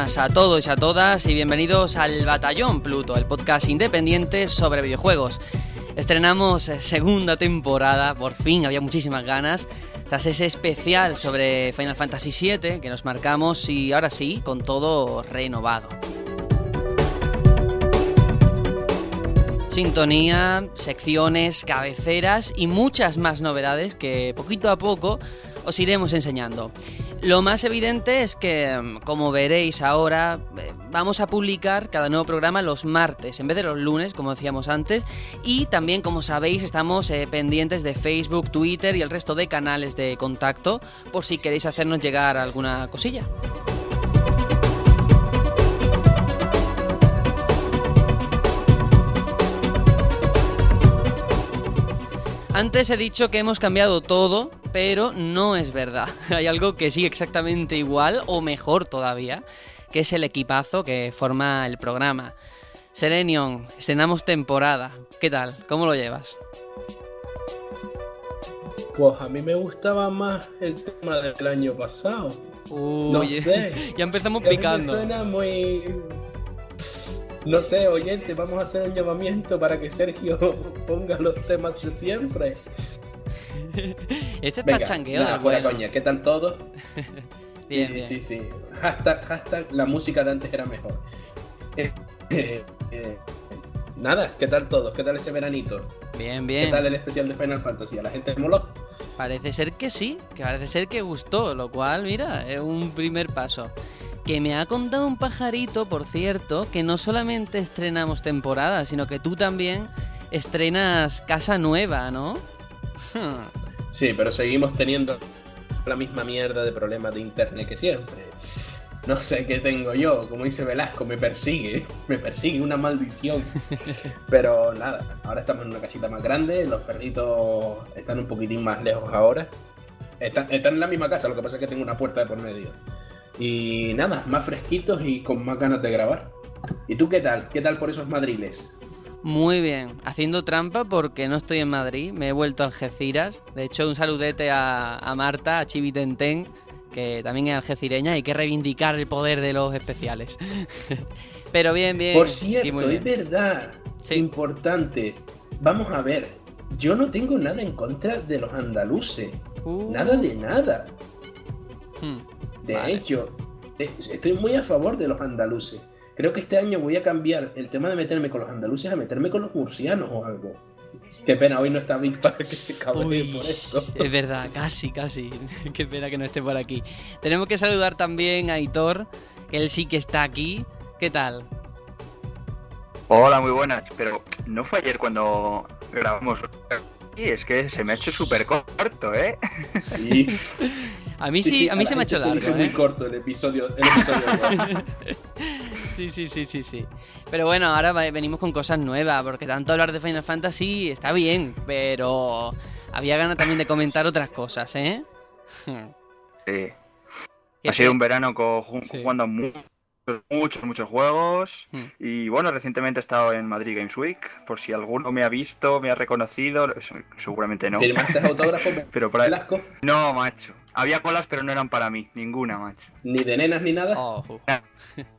A todos y a todas y bienvenidos al Batallón Pluto, el podcast independiente sobre videojuegos. Estrenamos segunda temporada, por fin, había muchísimas ganas, tras ese especial sobre Final Fantasy VII que nos marcamos y ahora sí, con todo renovado. Sintonía, secciones, cabeceras y muchas más novedades que poquito a poco os iremos enseñando. Lo más evidente es que, mm, como veréis ahora, eh, vamos a publicar cada nuevo programa los martes en vez de los lunes, como decíamos antes. Y también, como sabéis, estamos eh, pendientes de Facebook, Twitter y el resto de canales de contacto por si queréis hacernos llegar alguna cosilla. Antes he dicho que hemos cambiado todo, pero no es verdad. Hay algo que sigue exactamente igual o mejor todavía, que es el equipazo que forma el programa. Serenion, estrenamos temporada. ¿Qué tal? ¿Cómo lo llevas? Pues a mí me gustaba más el tema del año pasado. Uy, No sé. ya empezamos Que a mí me picando. suena muy. No sé, oyente, vamos a hacer un llamamiento para que Sergio ponga los temas de siempre. Este es Venga, pachangueo nada, fuera bueno. coña, ¿qué tal todo? Bien, sí, bien. sí, sí. Hashtag, hashtag, la música de antes era mejor. Eh, eh, eh, nada, ¿qué tal todo? ¿Qué tal ese veranito? Bien, ¿Qué bien. tal el especial de Final Fantasy? ¿A la gente moló? Parece ser que sí, que parece ser que gustó, lo cual, mira, es un primer paso. Que me ha contado un pajarito, por cierto, que no solamente estrenamos temporada, sino que tú también estrenas casa nueva, ¿no? Sí, pero seguimos teniendo la misma mierda de problemas de internet que siempre. No sé qué tengo yo, como dice Velasco, me persigue, me persigue una maldición. Pero nada, ahora estamos en una casita más grande, los perritos están un poquitín más lejos ahora. Están, están en la misma casa, lo que pasa es que tengo una puerta de por medio. Y nada, más fresquitos y con más ganas de grabar. ¿Y tú qué tal? ¿Qué tal por esos madriles? Muy bien, haciendo trampa porque no estoy en Madrid, me he vuelto a Algeciras. De hecho, un saludete a, a Marta, a Chivi Tenten, que también es algecireña, hay que reivindicar el poder de los especiales. Pero bien, bien. Por cierto, muy es bien. verdad, Sí. importante. Vamos a ver, yo no tengo nada en contra de los andaluces. Uh, Nada de nada. hmm. De Vale. hecho, eh, estoy muy a favor de los andaluces. Creo que este año voy a cambiar el tema de meterme con los andaluces a meterme con los murcianos o algo. Qué pena, hoy no está Vic para que se cabree Uy, por esto. es verdad, casi, casi. Qué pena que no esté por aquí. Tenemos que saludar también a Hitor, que él sí que está aquí. ¿Qué tal? Hola, muy buenas. Pero no fue ayer cuando grabamos. Y es que se me ha hecho súper corto, ¿eh? Sí. A mí sí, a mí se me ha hecho se largo. muy ¿eh? corto el episodio. El episodio. Sí, sí, sí, sí, sí. Pero bueno, ahora venimos con cosas nuevas, porque tanto hablar de Final Fantasy está bien, pero había ganas también de comentar otras cosas, ¿eh? Sí. Ha sido un verano co- ju- Sí. Muchos, muchos, juegos. Hmm. Y bueno, recientemente he estado en Madrid Games Week. Por si alguno me ha visto, me ha reconocido. se- Seguramente no. ¿Firmaste autógrafo, Pero para... Velasco? No, macho. Había colas, pero no eran para mí. Ninguna, macho. Ni de nenas ni nada. Oh.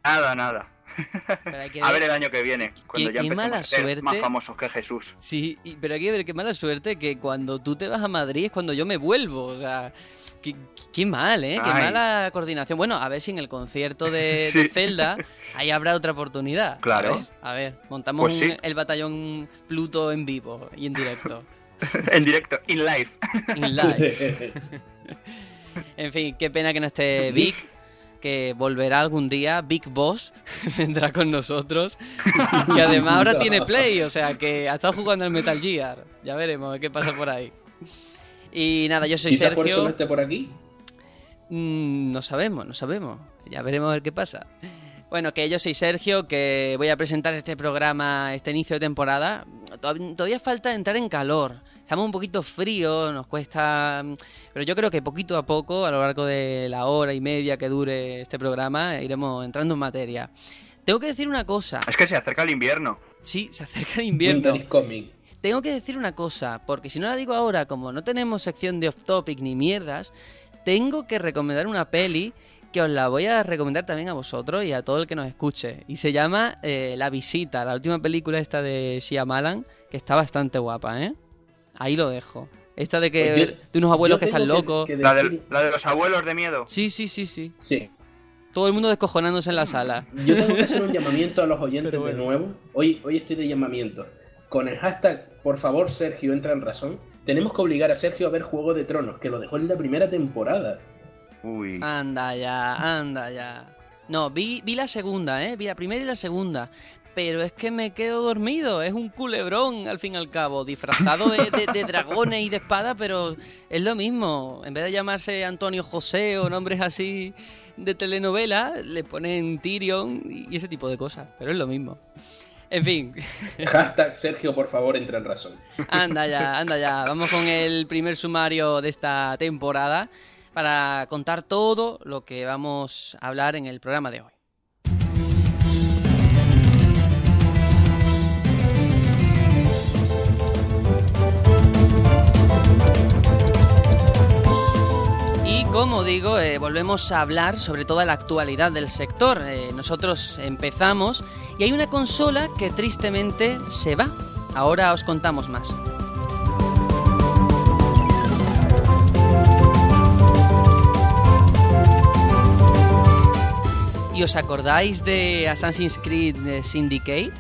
Nada, nada. Pero hay que A ver el año que viene, cuando qué- ya empecemos mala a ser suerte. más famosos que Jesús. Sí, pero hay que ver qué mala suerte que cuando tú te vas a Madrid es cuando yo me vuelvo. O sea, qué, qué mal, ¿eh? Qué Ay. mala coordinación. Bueno, a ver si en el concierto de, de Sí. Zelda ahí habrá otra oportunidad. Claro. A ver, a ver, montamos Pues sí. un- el batallón Pluto en vivo y en directo. en directo, in live. In live. En fin, qué pena que no esté Vic, que volverá algún día. Big Boss vendrá con nosotros. Y además ahora tiene Play, o sea que ha estado jugando al Metal Gear. Ya veremos qué pasa por ahí. Y nada, yo soy Quizás por eso Sergio. no esté por aquí. Mm, no sabemos, no sabemos. Ya veremos a ver qué pasa. Bueno, que yo soy Sergio, que voy a presentar este programa, este inicio de temporada. Todav- Todavía falta entrar en calor. Estamos un poquito fríos, nos cuesta... Pero yo creo que poquito a poco, a lo largo de la hora y media que dure este programa, iremos entrando en materia. Tengo que decir una cosa. Es que se acerca el invierno. Sí, se acerca el invierno. Winter is coming. Tengo que decir una cosa, porque si no la digo ahora, como no tenemos sección de off topic ni mierdas, tengo que recomendar una peli que os la voy a recomendar también a vosotros y a todo el que nos escuche. Y se llama eh, La Visita, la última película esta de Shyamalan, que está bastante guapa, ¿eh? Ahí lo dejo. Esta de que Pues yo- de unos abuelos que están locos. que La de, decir- la de los abuelos de miedo. Sí, sí, sí, sí. Sí. Todo el mundo descojonándose en la sala. Yo tengo que hacer un llamamiento a los oyentes bueno. de nuevo. Hoy, hoy estoy de llamamiento. Con el hashtag, por favor, Sergio, entra en razón. Tenemos que obligar a Sergio a ver Juego de Tronos, que lo dejó en la primera temporada. Uy. Anda ya, anda ya. No, vi, vi la segunda, ¿eh? Vi la primera y la segunda. Pero es que me quedo dormido. Es un culebrón, al fin y al cabo. Disfrazado de, de- de dragones y de espada, pero es lo mismo. En vez de llamarse Antonio José o nombres así de telenovela, le ponen Tyrion y ese tipo de cosas. Pero es lo mismo. En fin, Hashtag Sergio, por favor, entra en razón. anda ya, anda ya. Vamos con el primer sumario de esta temporada para contar todo lo que vamos a hablar en el programa de hoy. Como digo, eh, volvemos a hablar sobre toda la actualidad del sector. Eh, nosotros empezamos y hay una consola que tristemente se va. Ahora os contamos más. ¿Y os acordáis de Assassin's Creed eh, Syndicate?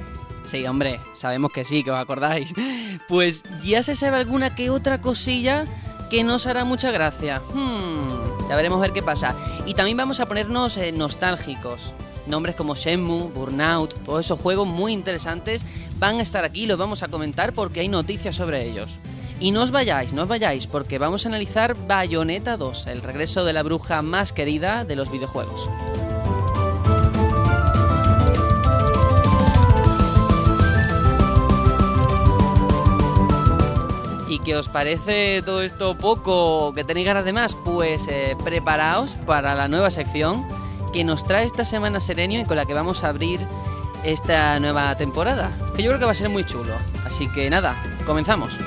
Sí, hombre, sabemos que sí, que os acordáis. Pues ya se sabe alguna que otra cosilla que nos hará mucha gracia. Hmm, ya veremos ver qué pasa. Y también vamos a ponernos eh, nostálgicos. Nombres como Shenmue, Burnout, todos esos juegos muy interesantes van a estar aquí, los vamos a comentar porque hay noticias sobre ellos. Y no os vayáis, no os vayáis, porque vamos a analizar Bayonetta 2, el regreso de la bruja más querida de los videojuegos. ¿Y qué os parece todo esto poco que tenéis ganas de más? Pues eh, preparaos para la nueva sección que nos trae esta semana Serenio y con la que vamos a abrir esta nueva temporada. Que yo creo que va a ser muy chulo. Así que nada, comenzamos.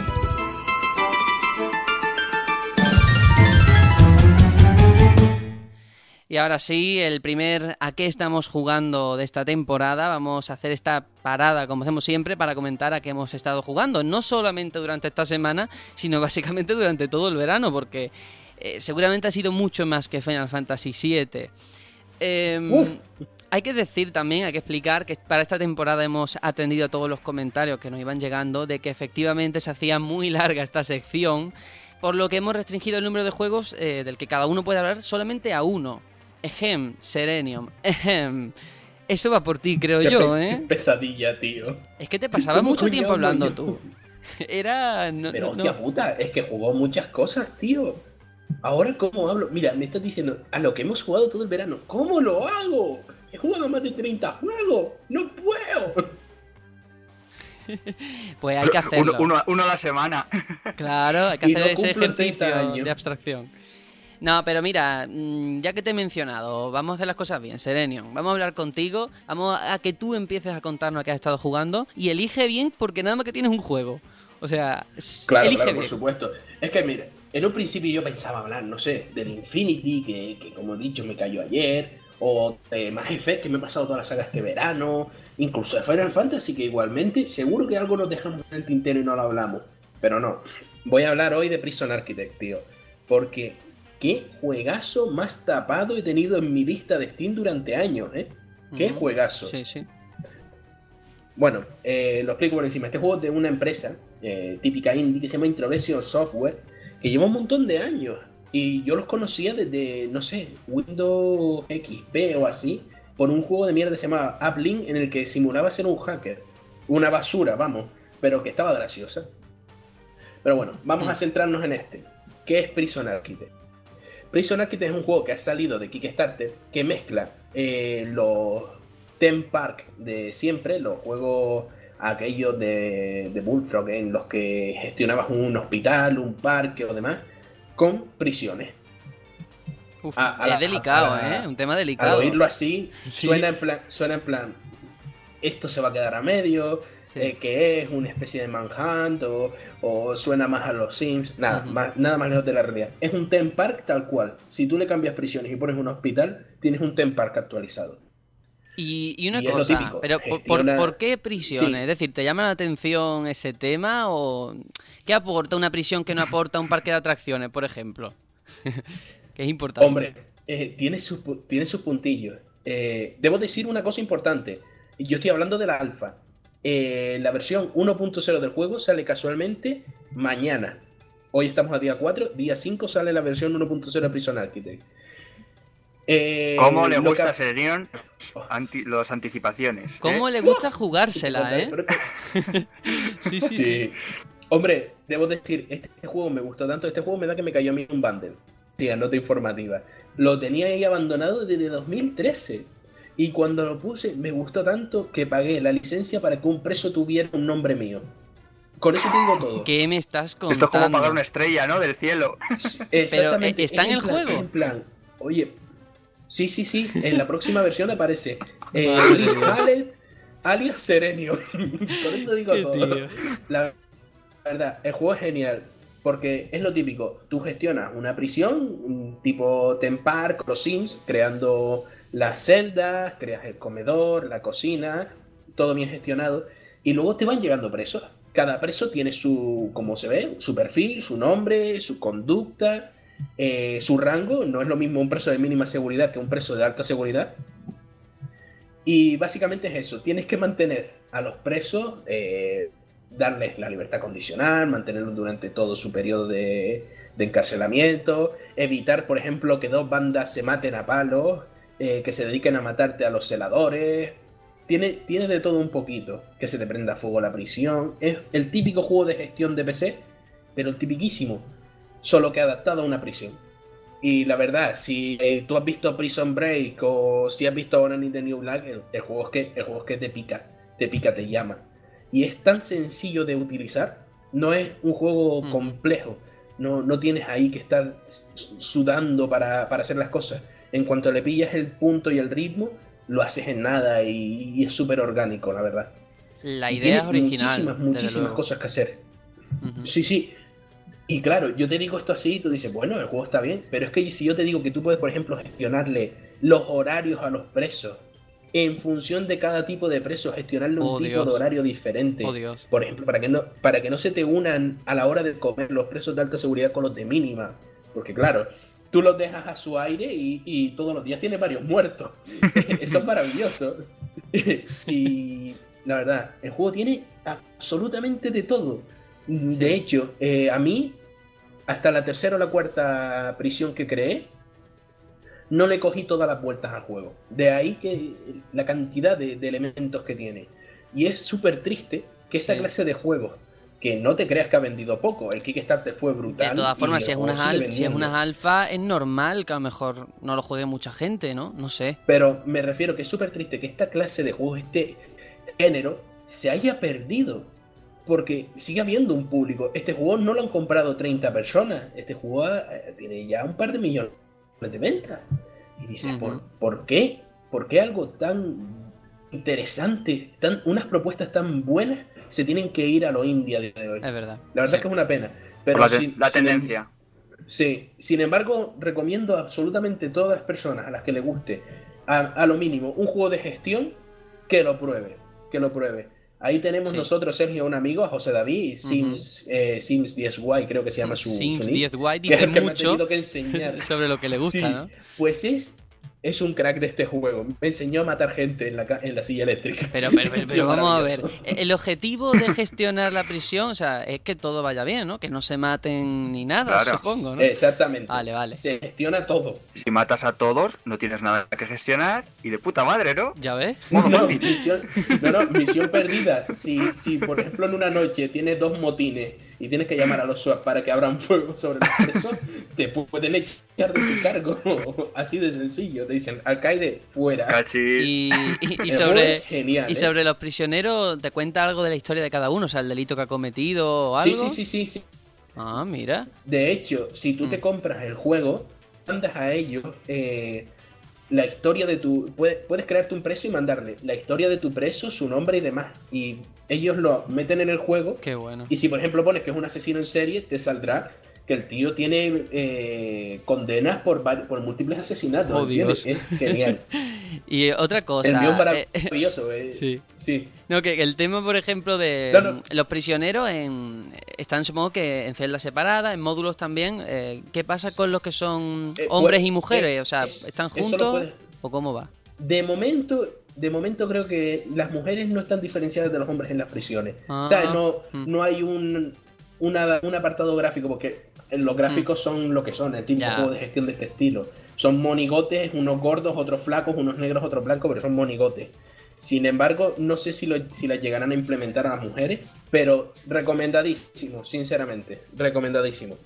Y ahora sí, el primer a qué estamos jugando de esta temporada. Vamos a hacer esta parada, como hacemos siempre, para comentar a qué hemos estado jugando. No solamente durante esta semana, sino básicamente durante todo el verano, porque eh, seguramente ha sido mucho más que Final Fantasy VII. Em, hay que decir también, hay que explicar que para esta temporada hemos atendido a todos los comentarios que nos iban llegando de que efectivamente se hacía muy larga esta sección, por lo que hemos restringido el número de juegos eh, del que cada uno puede hablar solamente a uno. Ejem, Serenium, ejem. Eso va por ti, creo Qué yo, pe- ¿eh? qué pesadilla, tío. Es que te pasabas ¿Cómo mucho tiempo hablando yo? tú. Era... no- Pero no- hostia puta, es que jugó muchas cosas, tío. Ahora, ¿cómo hablo? Mira, me estás diciendo a lo que hemos jugado todo el verano. ¿Cómo lo hago? He jugado más de 30 juegos. ¡No puedo! Pues hay que hacerlo. Uno, uno- uno a la semana. Claro, hay que Y hacer no ese cumplo 30 ejercicio años. de abstracción. No, pero mira, mm, ya que te he mencionado, vamos a hacer las cosas bien, Serenion. Vamos a hablar contigo, vamos a que tú empieces a contarnos a qué has estado jugando y elige bien porque nada más que tienes un juego. O sea, Claro, elige claro, bien. por supuesto. Es que mira, en un principio yo pensaba hablar, no sé, del Infinity, que, que como he dicho me cayó ayer, o de Mass Effect, que me he pasado toda la saga este verano, incluso de Final Fantasy, que igualmente seguro que algo nos dejamos en el tintero y no lo hablamos. Pero no, voy a hablar hoy de Prison Architect, tío. Porque qué juegazo más tapado he tenido en mi lista de Steam durante años, ¿eh? Qué juegazo. Sí, sí. Bueno, eh, lo explico por encima. Este juego es de una empresa eh, típica indie que se llama Introversion Software, que lleva un montón de años. Y yo los conocía desde, no sé, Windows XP o así, por un juego de mierda que se llama Uplink, en el que simulaba ser un hacker. Una basura, vamos, pero que estaba graciosa. Pero bueno, vamos a Mm. centrarnos en este. ¿Qué es Prison Architect? Prison Architect es un juego que ha salido de Kickstarter que mezcla eh, los Theme Park de siempre, los juegos aquellos de, de Bullfrog en los que gestionabas un hospital, un parque o demás, con prisiones. Uf, A- a es la- delicado, a ¿eh? Un tema Al delicado. oírlo así, Sí. suena, en plan, suena en plan, esto se va a quedar a medio, Sí. eh, que es una especie de Manhunt o, o suena más a los Sims, nada, más, nada más lejos de la realidad. Es un theme park tal cual. Si tú le cambias prisiones y pones un hospital, tienes un theme park actualizado. Y, y una Y cosa, típico, pero ¿por, por- qué prisiones? Sí. Es decir, ¿te llama la atención ese tema o qué aporta una prisión que no aporta un parque de atracciones, por ejemplo? que es importante. Hombre, eh, tiene, sus, pu- tiene sus puntillos. Eh, debo decir una cosa importante. Yo estoy hablando de la alfa. Eh, la versión 1.0 del juego sale casualmente mañana. Hoy estamos a día 4. Día 5 sale la versión 1.0 de Prison Architect. Eh, ¿Cómo le lo gusta que- a Serenion anti- los anticipaciones? ¿Cómo eh? le gusta jugársela, eh? Sí, sí, sí. Sí. Hombre, debo decir, este juego me gustó tanto. Este juego me da que me cayó a mí un bundle. Sí, nota informativa. Lo tenía ahí abandonado desde 2013. Y cuando lo puse, me gustó tanto que pagué la licencia para que un preso tuviera un nombre mío. Con eso te digo todo. ¿Qué me estás contando? Esto es como pagar una estrella, ¿no? Del cielo. Exactamente. eh, ¿está es en el plan- juego? En plan, oye, sí, sí, sí. En la próxima versión aparece eh, Liz. Hallet, alias Serenio. Con eso digo Qué todo. tío. La verdad, el juego es genial. Porque es lo típico, tú gestionas una prisión, tipo Theme Park, los Sims, creando las celdas, creas el comedor, la cocina, todo bien gestionado, y luego te van llegando presos. Cada preso tiene su, como se ve, su perfil, su nombre, su conducta, eh, su rango. No es lo mismo un preso de mínima seguridad que un preso de alta seguridad. Y básicamente es eso, tienes que mantener a los presos, eh, darles la libertad condicional, mantenerlos durante todo su periodo de, de encarcelamiento, evitar, por ejemplo, que dos bandas se maten a palos, eh, que se dediquen a matarte a los celadores. Tiene, tiene de todo un poquito, que se te prenda fuego la prisión. Es el típico juego de gestión de PC, pero el tipiquísimo, solo que adaptado a una prisión. Y la verdad, si eh, tú has visto Prison Break o si has visto Orange the New Black, el, el juego es que, el juego es que te pica, te pica, te llama. Y es tan sencillo de utilizar, no es un juego complejo, no, no tienes ahí que estar sudando para, para hacer las cosas. En cuanto le pillas el punto y el ritmo, lo haces en nada y, y es súper orgánico, la verdad. La idea es original. Muchísimas, muchísimas luego. cosas que hacer. Sí, sí. Y claro, yo te digo esto así y tú dices, bueno, el juego está bien, pero es que si yo te digo que tú puedes, por ejemplo, gestionarle los horarios a los presos, en función de cada tipo de preso, gestionarle un Oh, tipo Dios. de horario diferente. Oh, Dios. Por ejemplo, para que, no, para que no se te unan a la hora de comer los presos de alta seguridad con los de mínima. Porque claro, tú los dejas a su aire y, y todos los días tiene varios muertos. Eso es maravilloso. y la verdad, el juego tiene absolutamente de todo. De hecho, eh, a mí, hasta la tercera o la cuarta prisión que creé, no le cogí todas las vueltas al juego. De ahí que la cantidad de, de elementos que tiene. Y es súper triste que esta Sí. clase de juegos, que no te creas que ha vendido poco, el Kickstarter fue brutal. De todas formas, si es, unas si es unas alfa, es normal que a lo mejor no lo juegue mucha gente, ¿no? No sé. Pero me refiero que es súper triste que esta clase de juegos, este género, se haya perdido. Porque sigue habiendo un público. Este juego no lo han comprado 30 personas. Este juego eh, tiene ya un par de millones de ventas. Y dices. ¿por, ¿por qué? ¿Por qué algo tan interesante, tan, unas propuestas tan buenas, se tienen que ir a lo indie a día de hoy? Es verdad. La verdad Sí. es que es una pena. Pero la, sin- sin em- tendencia. Sí, sin embargo, recomiendo a absolutamente todas las personas a las que le guste, a, a lo mínimo, un juego de gestión, que lo pruebe, que lo pruebe. Ahí tenemos Sí. nosotros, Sergio, un amigo, a José David, Sims, eh, Sims 10Y, creo que se llama su, Sims su nick, 10 White que es dice el que me ha mucho tenido que enseñar. sobre lo que le gusta, Sí, ¿no? Pues es, es un crack de este juego. Me enseñó a matar gente en la, ca- en la silla eléctrica. Pero, pero, pero, pero vamos a ver. maravilloso. El objetivo de gestionar la prisión, o sea, es que todo vaya bien, ¿no? Que no se maten ni nada, Claro. supongo, ¿no? Exactamente. Vale, vale. Se gestiona todo. Si matas a todos, no tienes nada que gestionar y de puta madre, ¿no? ¿Ya ves? No, misión, no, no, misión perdida. Si, si, por ejemplo, en una noche tienes dos motines y tienes que llamar a los SWAT para que abran fuego sobre los presos, te pueden echar de tu cargo. Así de sencillo. Te dicen, alcaide, fuera. Cachis. Y, y- sobre, genial, y ¿eh? sobre los prisioneros, ¿te cuenta algo de la historia de cada uno? O sea, el delito que ha cometido o Sí, algo. sí, sí, sí, sí. Ah, mira. De hecho, si tú Mm. te compras el juego, mandas a ellos eh, la historia de tu. Puedes, puedes crearte un preso y mandarle la historia de tu preso, su nombre y demás. Y ellos lo meten en el juego. Qué bueno. Y si por ejemplo pones que es un asesino en serie, te saldrá que el tío tiene eh, condenas por, por múltiples asesinatos. Oh. Es genial. Y eh, otra cosa. el guion eh, maravilloso. eh. sí. sí. No, que el tema, por ejemplo, de No, no. mm, los prisioneros en, están, supongo que en celdas separadas, en módulos también. eh, ¿Qué pasa con los que son Eh, hombres y mujeres? eh, o sea, es- ¿están juntos puedes- o cómo va? De momento, de momento creo que las mujeres no están diferenciadas de los hombres en las prisiones. Ah, o sea, no, mm. no hay un, una- un apartado gráfico, porque los gráficos son lo que son, el Mm. Juego de gestión de este estilo. Son monigotes, unos gordos, otros flacos, unos negros, otros blancos, pero son monigotes. Sin embargo, no sé si, lo, si las llegarán a implementar a las mujeres, pero recomendadísimo, sinceramente, recomendadísimo.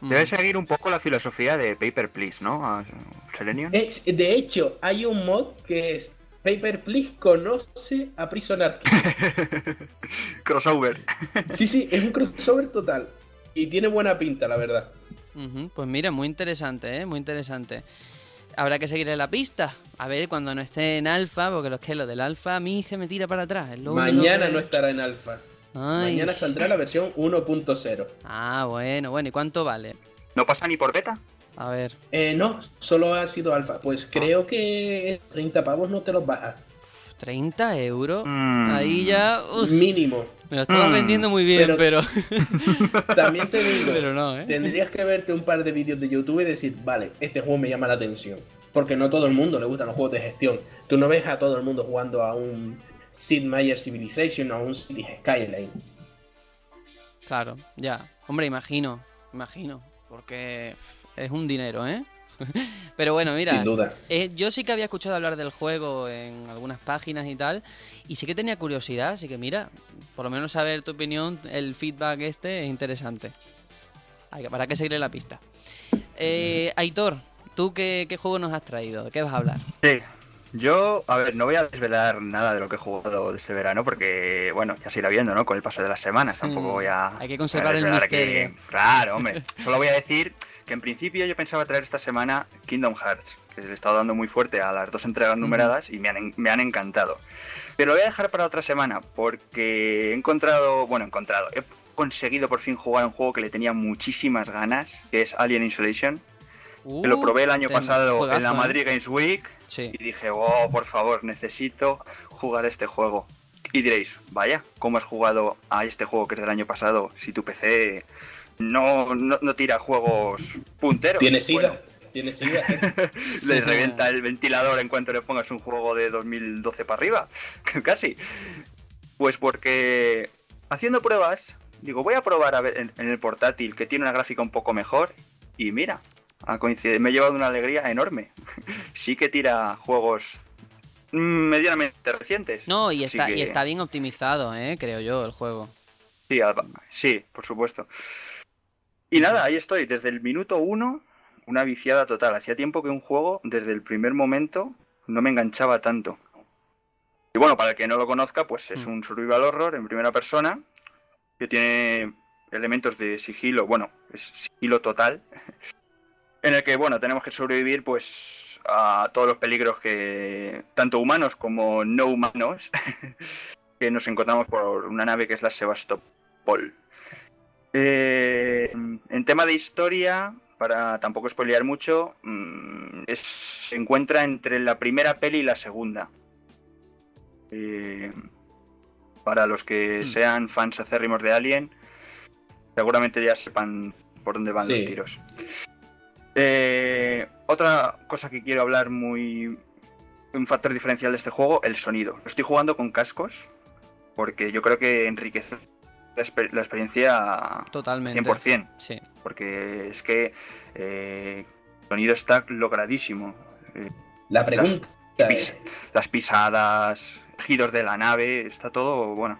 Mm. Debe seguir un poco la filosofía de Paper Please, ¿no? A- Selenium. Es- de hecho, hay un mod que es Paper Please conoce a Prison. Crossover. Sí, sí, es un crossover total. Y tiene buena pinta, la verdad. Pues mira, muy interesante, ¿eh? Muy interesante. Habrá que seguirle la pista. A ver, cuando no esté en alfa, porque los que lo del alfa a mí hija me tira para atrás. es lo Mañana que- no estará en alfa. Ay. Mañana saldrá la versión 1.0. Ah, bueno, bueno. ¿Y cuánto vale? ¿No pasa ni por beta? A ver. Eh, no, solo ha sido alfa. Pues creo que 30 pavos no te los bajas. pf, 30 euros. Mm. Ahí ya. uf, Mínimo. me lo estabas Mm. vendiendo muy bien, pero. Pero- También te digo, Pero no, ¿eh? tendrías que verte un par de vídeos de YouTube y decir, vale, este juego me llama la atención. Porque no todo el mundo le gustan los juegos de gestión. Tú no ves a todo el mundo jugando a un Sid Meier Civilization o a un Cities Skyline. Claro, ya. Hombre, imagino. Imagino. Porque es un dinero, ¿eh? pero bueno, mira. Sin duda. Eh, yo sí que había escuchado hablar del juego en algunas páginas y tal, y sí que tenía curiosidad, así que mira, por lo menos saber tu opinión, el feedback este es interesante. Hay Para que seguirle la pista. Eh, Aitor, ¿tú qué, qué juego nos has traído? ¿De qué vas a hablar? Sí. Yo, a ver, no voy a desvelar nada de lo que he jugado este verano porque, bueno, ya se irá viendo, ¿no? Con el paso de las semanas. Tampoco Mm, voy a. hay que conservar el aquí- misterio. Claro, hombre. Solo voy a decir que en principio yo pensaba traer esta semana Kingdom Hearts, que le he estado dando muy fuerte a las dos entregas numeradas y me han, me han encantado. Pero lo voy a dejar para otra semana porque he encontrado, bueno, he encontrado, he conseguido por fin jugar un juego que le tenía muchísimas ganas, que es Alien Isolation. Que lo Uh, probé el año pasado juegazo, en la ¿eh? Madrid Games Week Sí. y dije, oh, por favor, necesito jugar este juego. Y diréis, vaya, ¿cómo has jugado a este juego que es del año pasado si tu PC no, no, no tira juegos punteros? ¿Tienes Bueno, sida? ¿Tienes sida? le revienta el ventilador en cuanto le pongas un juego de 2012 para arriba, casi. Pues porque haciendo pruebas, digo, voy a probar a ver en, en el portátil que tiene una gráfica un poco mejor y mira, ha coincidido, me he llevado una alegría enorme. sí que tira juegos medianamente recientes. No, y está, que- y está bien optimizado, ¿eh? creo yo, el juego. Sí, a- sí, por supuesto. Y nada, ahí estoy, desde el minuto uno, una viciada total. Hacía tiempo que un juego, desde el primer momento, no me enganchaba tanto. Y bueno, para el que no lo conozca, pues es Mm. un survival horror en primera persona, que tiene elementos de sigilo, bueno, es sigilo total, en el que, bueno, tenemos que sobrevivir, pues, a todos los peligros que, tanto humanos como no humanos, que nos encontramos por una nave que es la Sebastopol. Eh, en tema de historia, para tampoco spoilear mucho, mm, es- se encuentra entre la primera peli y la segunda. Eh, para los que Hmm. sean fans acérrimos de Alien, seguramente ya sepan por dónde van Sí. los tiros. Eh, otra cosa que quiero hablar muy... Un factor diferencial de este juego, el sonido. Lo estoy jugando con cascos porque yo creo que enriquece la, exper- la experiencia Totalmente. 100%. Sí. Porque es que eh, el sonido está logradísimo. Eh, La pregunta pis- es, las pisadas, giros de la nave, está todo bueno.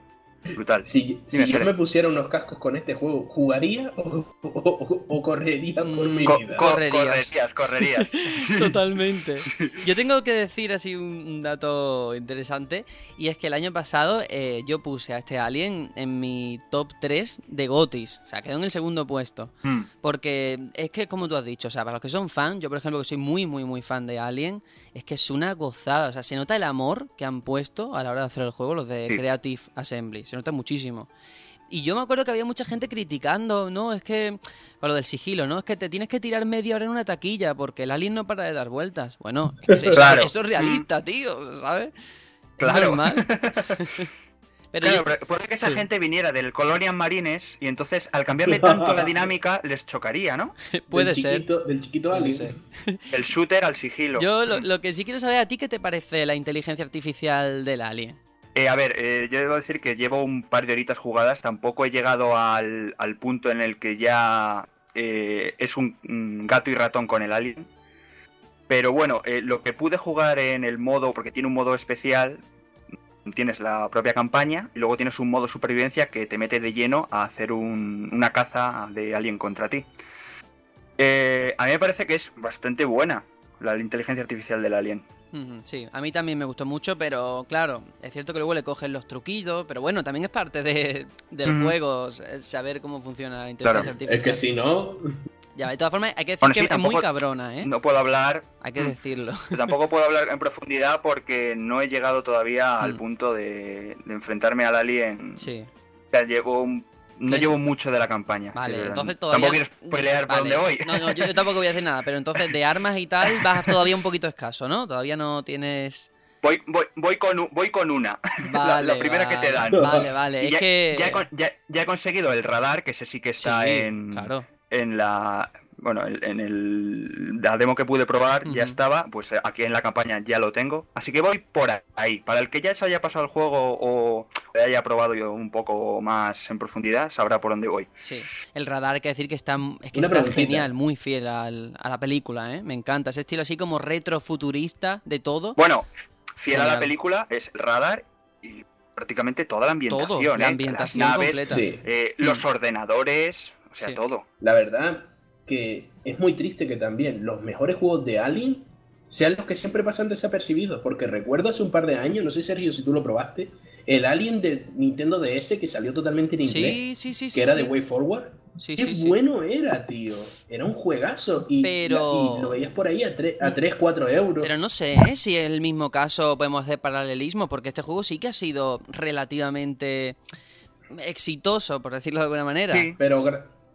Brutal. Si, si yo me pusiera unos cascos con este juego, ¿jugaría o, o- o- o correría por Mm, mi Co- vida? co- Correrías. correrías, correrías. Totalmente. Yo tengo que decir así un dato interesante y es que el año pasado eh, yo puse a este Alien en mi top 3 de Gotis, o sea, quedó en el segundo puesto. Mm, Porque es que, como tú has dicho, o sea, para los que son fan, yo por ejemplo que soy muy, muy, muy fan de Alien, es que es una gozada. O sea, se nota el amor que han puesto a la hora de hacer el juego los de Sí. Creative Assembly. Se nota muchísimo. Y yo me acuerdo que había mucha gente criticando, ¿no? Es que, con lo del sigilo, ¿no? Es que te tienes que tirar media hora en una taquilla porque el alien no para de dar vueltas. Bueno, es que eso, Claro. eso es realista, tío, ¿sabes? Es Claro. normal. Pero Claro, yo- pero puede que esa sí. gente viniera del Colonial Marines y entonces al cambiarle tanto la dinámica les chocaría, ¿no? puede del ser. chiquito- Del chiquito alien. ser. El shooter al sigilo. Yo lo, lo que sí quiero saber a ti, ¿qué te parece la inteligencia artificial del alien? Eh, a ver, eh, yo debo decir que llevo un par de horitas jugadas, tampoco he llegado al, punto en el que ya eh, es un, gato y ratón con el alien. Pero bueno, lo que pude jugar en el modo, porque tiene un modo especial, tienes la propia campaña y luego tienes un modo supervivencia que te mete de lleno a hacer un- una caza de alien contra ti. A mí me parece que es bastante buena la inteligencia artificial del alien. Sí, a mí también me gustó mucho, pero claro, es cierto que luego le cogen los truquillos, pero bueno, también es parte de- del juego s- saber cómo funciona la inteligencia Claro, artificial. Es que si no, Ya, de todas formas, hay que decir Bueno, que sí, es muy cabrona, ¿eh? No puedo hablar Hay que Mm. decirlo. Tampoco puedo hablar en profundidad porque no he llegado todavía al Mm. punto de, de enfrentarme al alien. Sí, O sea, llevo un- no llevo mucho de la campaña. vale, Sí, entonces todavía... Tampoco quiero spoilear por Vale. dónde voy. No, no, yo, yo tampoco voy a decir nada, pero entonces de armas y tal vas todavía un poquito escaso, ¿no? Todavía no tienes... Voy, voy, voy, con, voy con una. La- Vale, la, primera que te dan. Vale, vale, es ya, que... ya he, ya- ya he conseguido el radar, que ese sí que está Sí, en, claro. en la. Bueno, en en el, la demo que pude probar ya estaba, pues eh, aquí en la campaña ya lo tengo. Así que voy por ahí. Para el que ya se haya pasado el juego o haya probado yo un poco más en profundidad, sabrá por dónde voy. Sí, el radar hay que decir que está, es que Una está preguntita. genial, muy fiel al- a la película, ¿eh? Me encanta ese estilo así como retrofuturista de todo. Bueno, fiel a la película es el radar y prácticamente toda la ambientación. Todo, la ¿eh? ambientación Las naves, completa. sí. eh, los ordenadores, o sea, Sí. todo. La verdad que es muy triste que también los mejores juegos de Alien sean los que siempre pasan desapercibidos. Porque recuerdo hace un par de años, no sé Sergio si tú lo probaste, el Alien de Nintendo DS que salió totalmente en inglés, Sí, sí, sí, sí. que era sí. de Way Forward. Sí, Qué sí, sí. bueno era, tío. Era un juegazo. Y, Pero- y lo veías por ahí a 3, a 3 4 euros. Pero no sé ¿eh? si es el mismo caso podemos hacer paralelismo, porque este juego sí que ha sido relativamente exitoso, por decirlo de alguna manera. Sí. Pero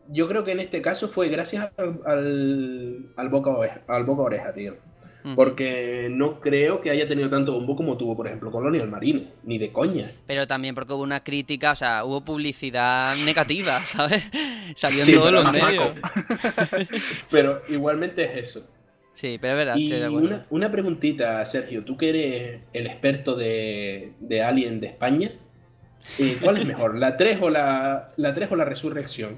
yo creo que en este caso fue gracias al, al, al boca, oreja, al boca oreja, tío. Porque no creo que haya tenido tanto bombo como tuvo, por ejemplo, Colonial Marine. Ni de coña. Pero también porque hubo una crítica, o sea, hubo publicidad negativa, ¿sabes? Salió en Sí, todos los medios. Pero igualmente es eso. Sí, pero es verdad, Y estoy de acuerdo. una, una preguntita, Sergio. Tú que eres el experto de, de Alien de España. eh, ¿Cuál es mejor? ¿La 3 o la, la 3 o la Resurrección?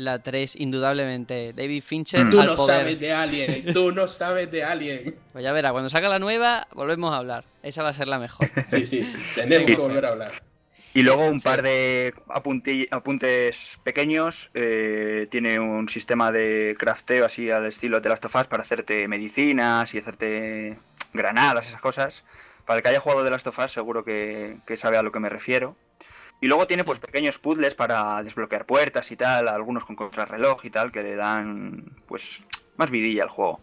La 3, indudablemente. David Fincher. Tú al no poder. sabes de Alien. Tú no sabes de Alien. Pues ya verá, cuando salga la nueva, volvemos a hablar. Esa va a ser la mejor. Sí, sí. Tenemos que volver a hablar. Y luego un Sí. par de apunti- apuntes pequeños. eh, tiene un sistema de crafteo así al estilo de las tofas para hacerte medicinas y hacerte granadas, esas cosas. Para el que haya jugado de las tofas seguro que, que sabe a lo que me refiero. Y luego tiene pues pequeños puzzles para desbloquear puertas y tal, algunos con contrarreloj y tal, que le dan pues más vidilla al juego.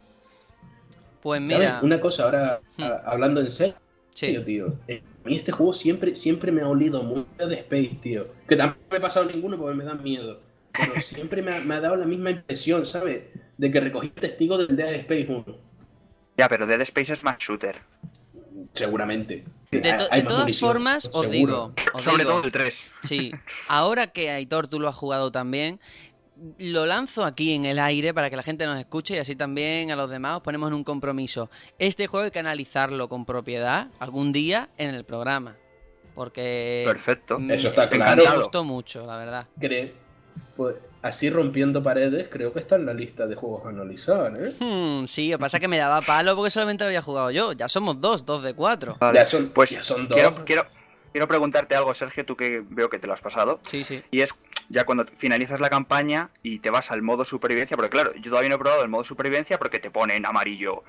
Pues ¿Sabes? mira, Una cosa, ahora Hmm. a- hablando en serio, sí. tío. eh, a mí este juego siempre, siempre me ha olido mucho de Space, tío. Que tampoco me he pasado ninguno porque me da miedo. Pero siempre me ha, me ha dado la misma impresión, ¿sabes? De que recogí testigo del Dead Space 1. Ya, pero Dead Space es más shooter. Seguramente. De, to- todas munición, formas, os seguro. digo, os Sobre digo, todo el 3. sí, ahora que Aitor tú lo has jugado también, lo lanzo aquí en el aire para que la gente nos escuche y así también a los demás os ponemos en un compromiso. Este juego hay que analizarlo con propiedad algún día en el programa. Porque Perfecto. Eso está me claro. gustó mucho, la verdad. Cre- pues, así rompiendo paredes, creo que está en la lista de juegos a analizar, ¿eh? Hmm, sí, lo que pasa es que me daba palo porque solamente lo había jugado yo. Ya somos dos, dos de cuatro. Vale, Ya son- pues ya son dos. Quiero, quiero, quiero preguntarte algo, Sergio, tú que veo que te lo has pasado. Sí, sí. Y es ya cuando finalizas la campaña y te vas al modo supervivencia, porque claro, yo todavía no he probado el modo supervivencia porque te pone en amarillo.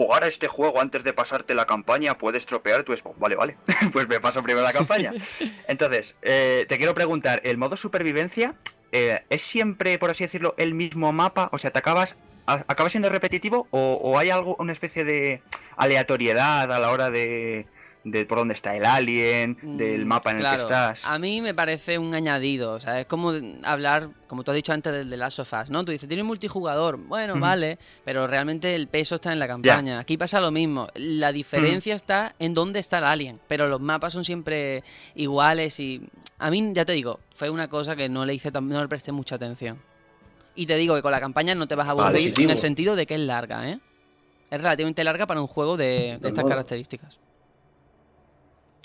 Jugar a este juego antes de pasarte la campaña puede estropear tu Xbox. Vale, vale. pues me paso primero la campaña. Entonces, eh, te quiero preguntar, ¿el modo supervivencia eh, es siempre, por así decirlo, el mismo mapa? O sea, ¿te acabas, a- acaba siendo repetitivo o, o hay algo, una especie de aleatoriedad a la hora de, de por dónde está el alien, del Mm, mapa en el que estás? A mí me parece un añadido, o sea, es como hablar, como tú has dicho antes, del de Last of Us, ¿no? Tú dices, tiene multijugador, bueno, vale, pero realmente el peso está en la campaña. Aquí pasa lo mismo, la diferencia está en dónde está el alien, pero los mapas son siempre iguales y a mí, ya te digo, fue una cosa que no le hice, no le presté mucha atención. Y te digo que con la campaña no te vas a Vale, aburrir en el sentido de que es larga, ¿eh? Es relativamente larga para un juego de, de estas características.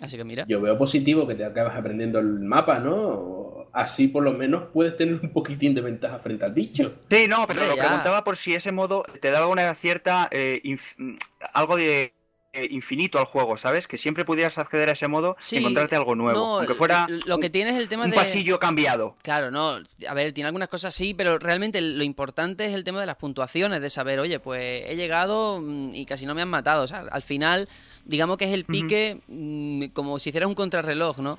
Así que mira. Yo veo positivo que te acabas aprendiendo el mapa, ¿no? Así por lo menos puedes tener un poquitín de ventaja frente al bicho. Sí, no, pero lo ya. preguntaba por si ese modo te daba una cierta. eh, mm, algo de. Eh, infinito al juego, ¿sabes? Que siempre pudieras acceder a ese modo Sí, y encontrarte algo nuevo. No, aunque fuera lo que un, tiene es el tema un de pasillo cambiado. Claro, no, a ver, tiene algunas cosas sí, pero realmente lo importante es el tema de las puntuaciones, de saber, oye, pues he llegado mm, y casi no me han matado, o sea, al final, digamos que es el pique mm, como si hicieras un contrarreloj, ¿no?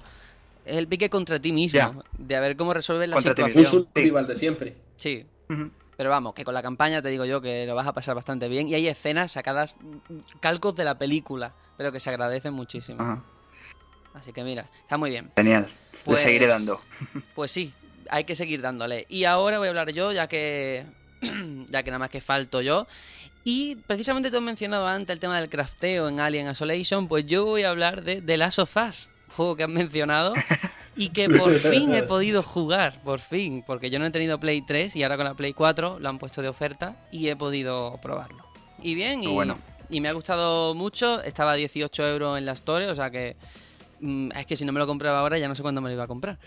Es el pique contra ti mismo, de a ver cómo resuelves la Contra ti Un situación. survival de siempre. Sí. Pero vamos, que con la campaña te digo yo que lo vas a pasar bastante bien y hay escenas sacadas, mm, calcos de la película, pero que se agradecen muchísimo. Ajá. Así que mira, está muy bien. Genial. Pues- Le seguiré dando. Pues sí, hay que seguir dándole. Y ahora voy a hablar yo, ya que. ya que nada más que falto yo. Y precisamente tú has mencionado antes el tema del crafteo en Alien Isolation, pues yo voy a hablar de The Last of Us, juego que has mencionado. Y que por fin he podido jugar, por fin, porque yo no he tenido Play 3 y ahora con la Play 4 lo han puesto de oferta y he podido probarlo. Y bien, y, bueno. y me ha gustado mucho, estaba a 18 euros en la Store, o sea que mm, es que si no me lo compraba ahora ya no sé cuándo me lo iba a comprar.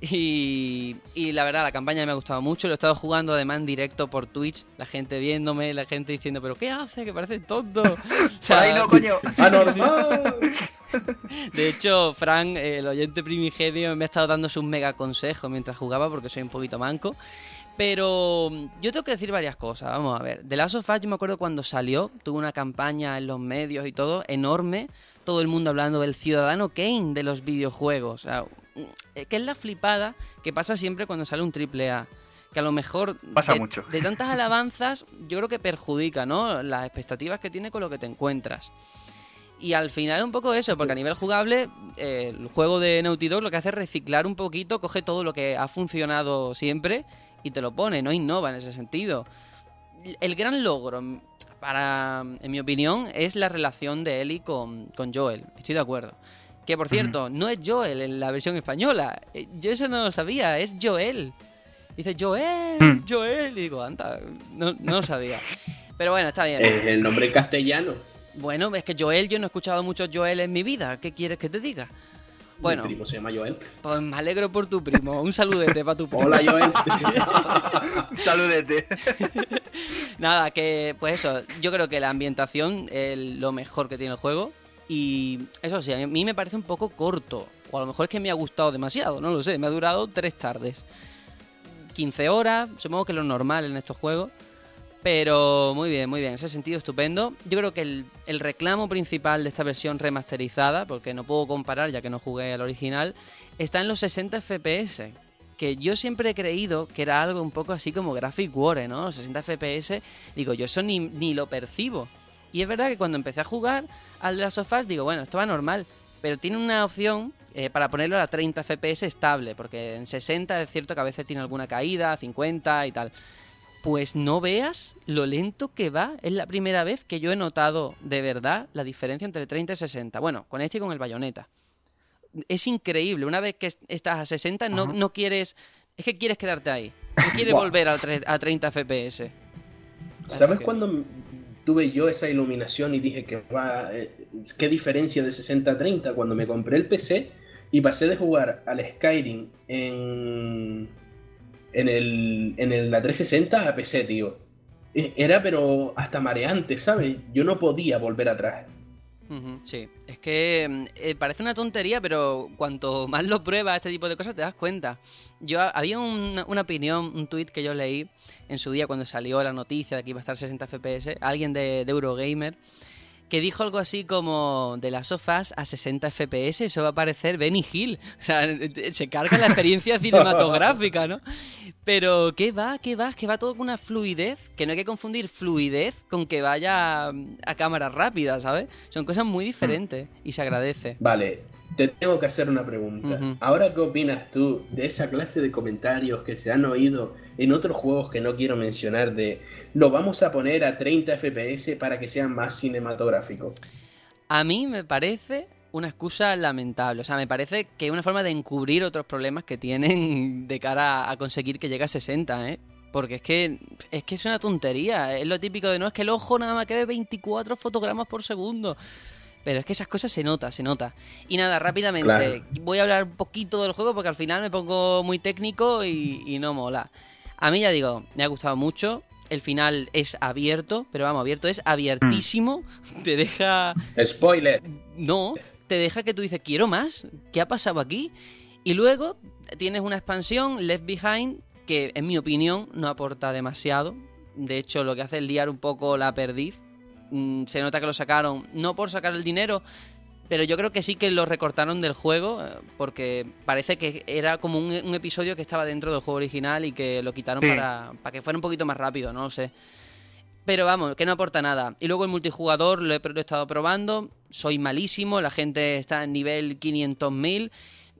Y, y la verdad, la campaña me ha gustado mucho. Lo he estado jugando además en directo por Twitch. La gente viéndome, la gente diciendo, ¿pero qué hace? Que parece tonto. O sea, ¡Ay, no, coño! ¡Anormal! de hecho, Frank, el oyente primigenio, me ha estado dando sus mega consejos mientras jugaba porque soy un poquito manco. Pero mm, yo tengo que decir varias cosas. Vamos a ver. The Last of Us, yo me acuerdo cuando salió, tuvo una campaña en los medios y todo, enorme. Todo el mundo hablando del ciudadano Kane de los videojuegos. O sea, que es la flipada que pasa siempre cuando sale un triple A. Que a lo mejor Pasa de, mucho. de tantas alabanzas, yo creo que perjudica, ¿no? Las expectativas que tiene con lo que te encuentras. Y al final un poco eso, porque a nivel jugable, eh, el juego de Naughty Dog lo que hace es reciclar un poquito, coge todo lo que ha funcionado siempre y te lo pone, no innova en ese sentido. El gran logro, mm, para, en mi opinión, es la relación de Ellie con, con Joel. Estoy de acuerdo. Que por cierto, no es Joel en la versión española. Eh, Yo eso no lo sabía, es Joel. Dice Joel, Mm. Joel. Y digo, anda, no, no lo sabía. Pero bueno, está bien. Es el nombre en castellano. Bueno, es que Joel, yo no he escuchado muchos Joel en mi vida. ¿Qué quieres que te diga? Bueno, Mi primo se llama Joel. pues me alegro por tu primo. Un saludete para tu primo. Hola, Joel. Saludete. Nada, que pues eso, yo creo que la ambientación es lo mejor que tiene el juego. Y eso sí, a mí me parece un poco corto. O a lo mejor es que me ha gustado demasiado, no lo sé. Me ha durado tres tardes. 15 horas, supongo que es lo normal en estos juegos. Pero muy bien, muy bien, en ese sentido estupendo. Yo creo que el, el reclamo principal de esta versión remasterizada, porque no puedo comparar ya que no jugué al original, está en los 60 FPS. Que yo siempre he creído que era algo un poco así como Graphic War, ¿no? Los 60 FPS, digo, yo eso ni, ni lo percibo. Y es verdad que cuando empecé a jugar al de las sofás, digo, bueno, esto va normal. Pero tiene una opción eh, para ponerlo a 30 FPS estable, porque en 60 es cierto que a veces tiene alguna caída, 50 y tal. Pues no veas lo lento que va. Es la primera vez que yo he notado de verdad la diferencia entre 30 y 60. Bueno, con este y con el bayoneta. Es increíble. Una vez que est- estás a 60, no, no quieres. Es que quieres quedarte ahí. No quieres volver tre- a 30 FPS. ¿Sabes cuándo tuve yo esa iluminación y dije que va, eh, qué diferencia de 60 a 30? Cuando me compré el PC y pasé de jugar al Skyrim en, en, el, en el- la 360 a PC, tío. E- Era pero hasta mareante, ¿sabes? Yo no podía volver atrás. Sí, es que mm, eh, parece una tontería, pero cuanto más lo pruebas este tipo de cosas te das cuenta. Yo ha- había una, una opinión, un tweet que yo leí en su día cuando salió la noticia de que iba a estar 60 FPS, alguien de, de Eurogamer, que dijo algo así como de las sofás a 60 FPS, eso va a parecer Benny Hill. O sea, se carga la experiencia cinematográfica, ¿no? Pero ¿qué va? ¿Qué va? Que va todo con una fluidez, que no hay que confundir fluidez con que vaya mm, a cámara rápida, ¿sabes? Son cosas muy diferentes y se agradece. Vale, te tengo que hacer una pregunta. Ahora, ¿qué opinas tú de esa clase de comentarios que se han oído en otros juegos que no quiero mencionar de lo vamos a poner a 30 FPS para que sea más cinematográfico? A mí me parece una excusa lamentable. O sea, me parece que es una forma de encubrir otros problemas que tienen de cara a conseguir que llegue a 60, ¿eh? Porque es que es que es una tontería. Es lo típico de no es que el ojo nada más que ve 24 fotogramas por segundo. Pero es que esas cosas se nota, se nota. Y nada, rápidamente, Claro. voy a hablar un poquito del juego porque al final me pongo muy técnico y, y no mola. A mí ya digo, me ha gustado mucho. El final es abierto, pero vamos, abierto es abiertísimo. Te deja Spoiler. no, te deja que tú dices, quiero más, ¿qué ha pasado aquí? Y luego tienes una expansión, Left Behind, que en mi opinión no aporta demasiado. De hecho, lo que hace es liar un poco la perdiz. Mm, Se nota que lo sacaron, no por sacar el dinero, pero yo creo que sí que lo recortaron del juego, eh, porque parece que era como un, un episodio que estaba dentro del juego original y que lo quitaron Sí. para, para que fuera un poquito más rápido, no lo sé. Pero vamos, que no aporta nada. Y luego el multijugador lo he, lo he estado probando. Soy malísimo, la gente está en nivel 500.000.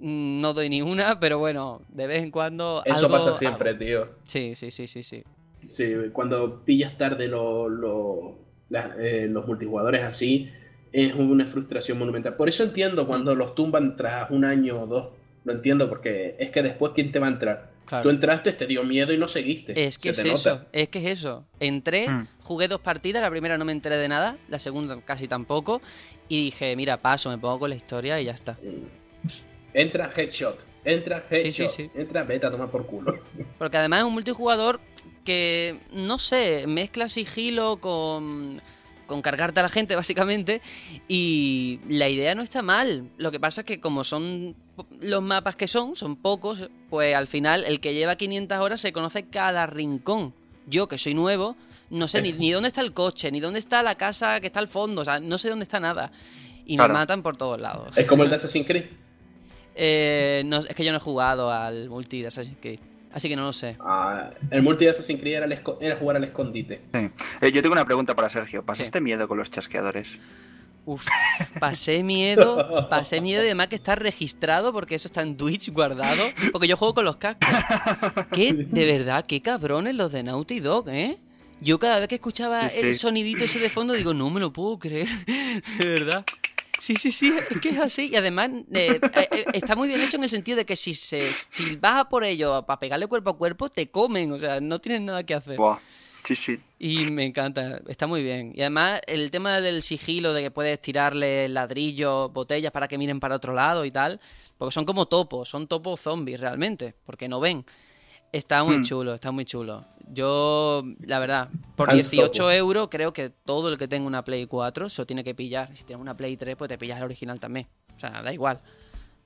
mm, No doy ni una, pero bueno, de vez en cuando. Eso algo pasa siempre, hago. tío. Sí, sí, sí, sí, sí. Sí, cuando pillas tarde lo- lo- la- eh, los multijugadores así, es una frustración monumental. Por eso entiendo cuando los tumban tras un año o dos. Lo entiendo, porque es que después, ¿quién te va a entrar? Claro. Tú entraste, te dio miedo y no seguiste. Es que es Se eso, nota. es que es eso. Entré, Mm. jugué dos partidas, la primera no me enteré de nada, la segunda casi tampoco. Y dije, mira, paso, me pongo con la historia y ya está. Entra headshot, entra headshot, sí, sí. entra beta, toma por culo. Porque además es un multijugador que, no sé, mezcla sigilo con, con cargarte a la gente, básicamente. Y la idea no está mal. Lo que pasa es que como son los mapas que son, son pocos, pues al final el que lleva 500 horas se conoce cada rincón. Yo, que soy nuevo, no sé ni, ni dónde está el coche, ni dónde está la casa que está al fondo, o sea, no sé dónde está nada. Y nos Claro. matan por todos lados. Es como el de Assassin's Creed. Eh, no, es que yo no he jugado al multi de Assassin's Creed, así que no lo sé. Ah, el multi de Assassin's Creed era, el esco- era jugar al escondite. Sí. Eh, yo tengo una pregunta para Sergio. ¿Pasaste miedo con los chasqueadores? Uf, pasé miedo, pasé miedo y además que está registrado porque eso está en Twitch guardado, porque yo juego con los cascos. Que de verdad, qué cabrones los de Naughty Dog, ¿eh? Yo cada vez que escuchaba Sí, el sí. sonidito ese de fondo digo, no me lo puedo creer, de verdad. Sí, sí, sí, es que es así. Y además eh, eh, eh, está muy bien hecho en el sentido de que si, se, si vas a por ello para pegarle cuerpo a cuerpo, te comen, o sea, no tienen nada que hacer. Buah. Sí, sí. Y me encanta, está muy bien. Y además el tema del sigilo, de que puedes tirarle ladrillos, botellas para que miren para otro lado y tal, porque son como topos, son topos zombies realmente, porque no ven. Está muy Hmm. chulo, está muy chulo. Yo, la verdad, por Hans 18 Topo. euros creo que todo el que tenga una Play 4 se lo tiene que pillar. Si tienes una Play 3, pues te pillas el original también. O sea, da igual.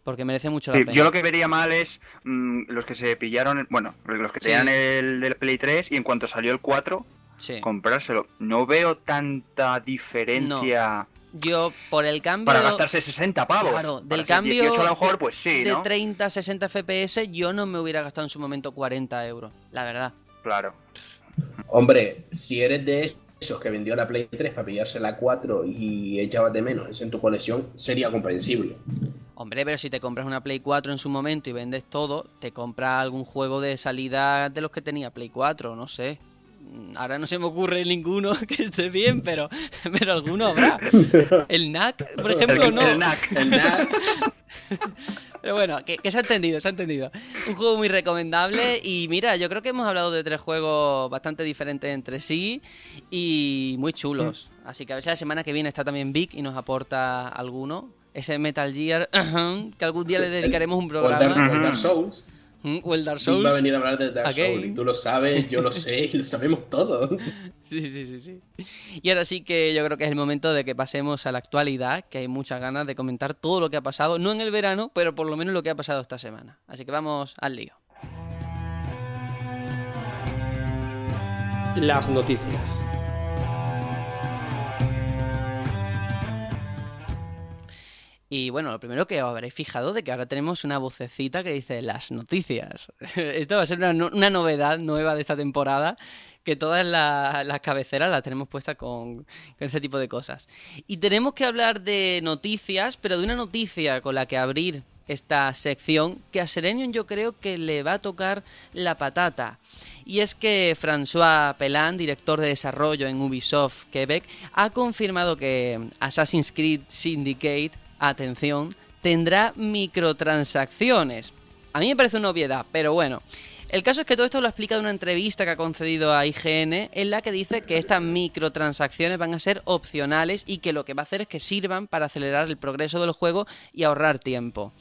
Porque merece mucho la Sí, pena. yo lo que vería mal es mm, los que se pillaron, bueno, los que Sí. tenían el, el Play 3 y en cuanto salió el 4, Sí. comprárselo. No veo tanta diferencia Yo, por el cambio... para gastarse 60 pavos. Claro, del cambio 18 a lo mejor, pues sí, de ¿no? 30 a 60 FPS, yo no me hubiera gastado en su momento 40 euros, la verdad. Claro. Hombre, si eres de esos que vendió la Play 3 para pillarse la 4 y echabas de menos eso en tu colección, sería comprensible. Hombre, pero si te compras una Play 4 en su momento y vendes todo, te compras algún juego de salida de los que tenía Play 4, no sé. Mm, Ahora no se me ocurre ninguno que esté bien, pero, pero alguno habrá. El NAC, por ejemplo, El, no. el NAC. El NAC, Pero bueno, que, que se ha entendido, se ha entendido. Un juego muy recomendable y mira, yo creo que hemos hablado de tres juegos bastante diferentes entre sí y muy chulos. Así que a ver si la semana que viene está también Vic y nos aporta alguno. Ese Metal Gear que algún día le dedicaremos un programa. Dark Souls. O el Dark Souls. va a venir a hablar de Dark. Souls y tú lo sabes, yo lo sé y lo sabemos todos. Sí, sí, sí, sí. Y ahora sí que yo creo que es el momento de que pasemos a la actualidad, que hay muchas ganas de comentar todo lo que ha pasado, no en el verano, pero por lo menos lo que ha pasado esta semana. Así que vamos al lío. Las noticias. Y bueno, lo primero que os habréis fijado de que ahora tenemos una vocecita que dice las noticias. Esto va a ser una, una novedad nueva de esta temporada, que todas la- las cabeceras las tenemos puestas con, con ese tipo de cosas. Y tenemos que hablar de noticias, pero de una noticia con la que abrir esta sección que a Serenion yo creo que le va a tocar la patata. Y es que François Pelan, director de desarrollo en Ubisoft Quebec, ha confirmado que Assassin's Creed Syndicate, atención, tendrá microtransacciones. A mí me parece una obviedad, pero bueno. El caso es que todo esto lo explica de una entrevista que ha concedido a IGN en la que dice que estas microtransacciones van a ser opcionales y que lo que va a hacer es que sirvan para acelerar el progreso del juego y ahorrar tiempo.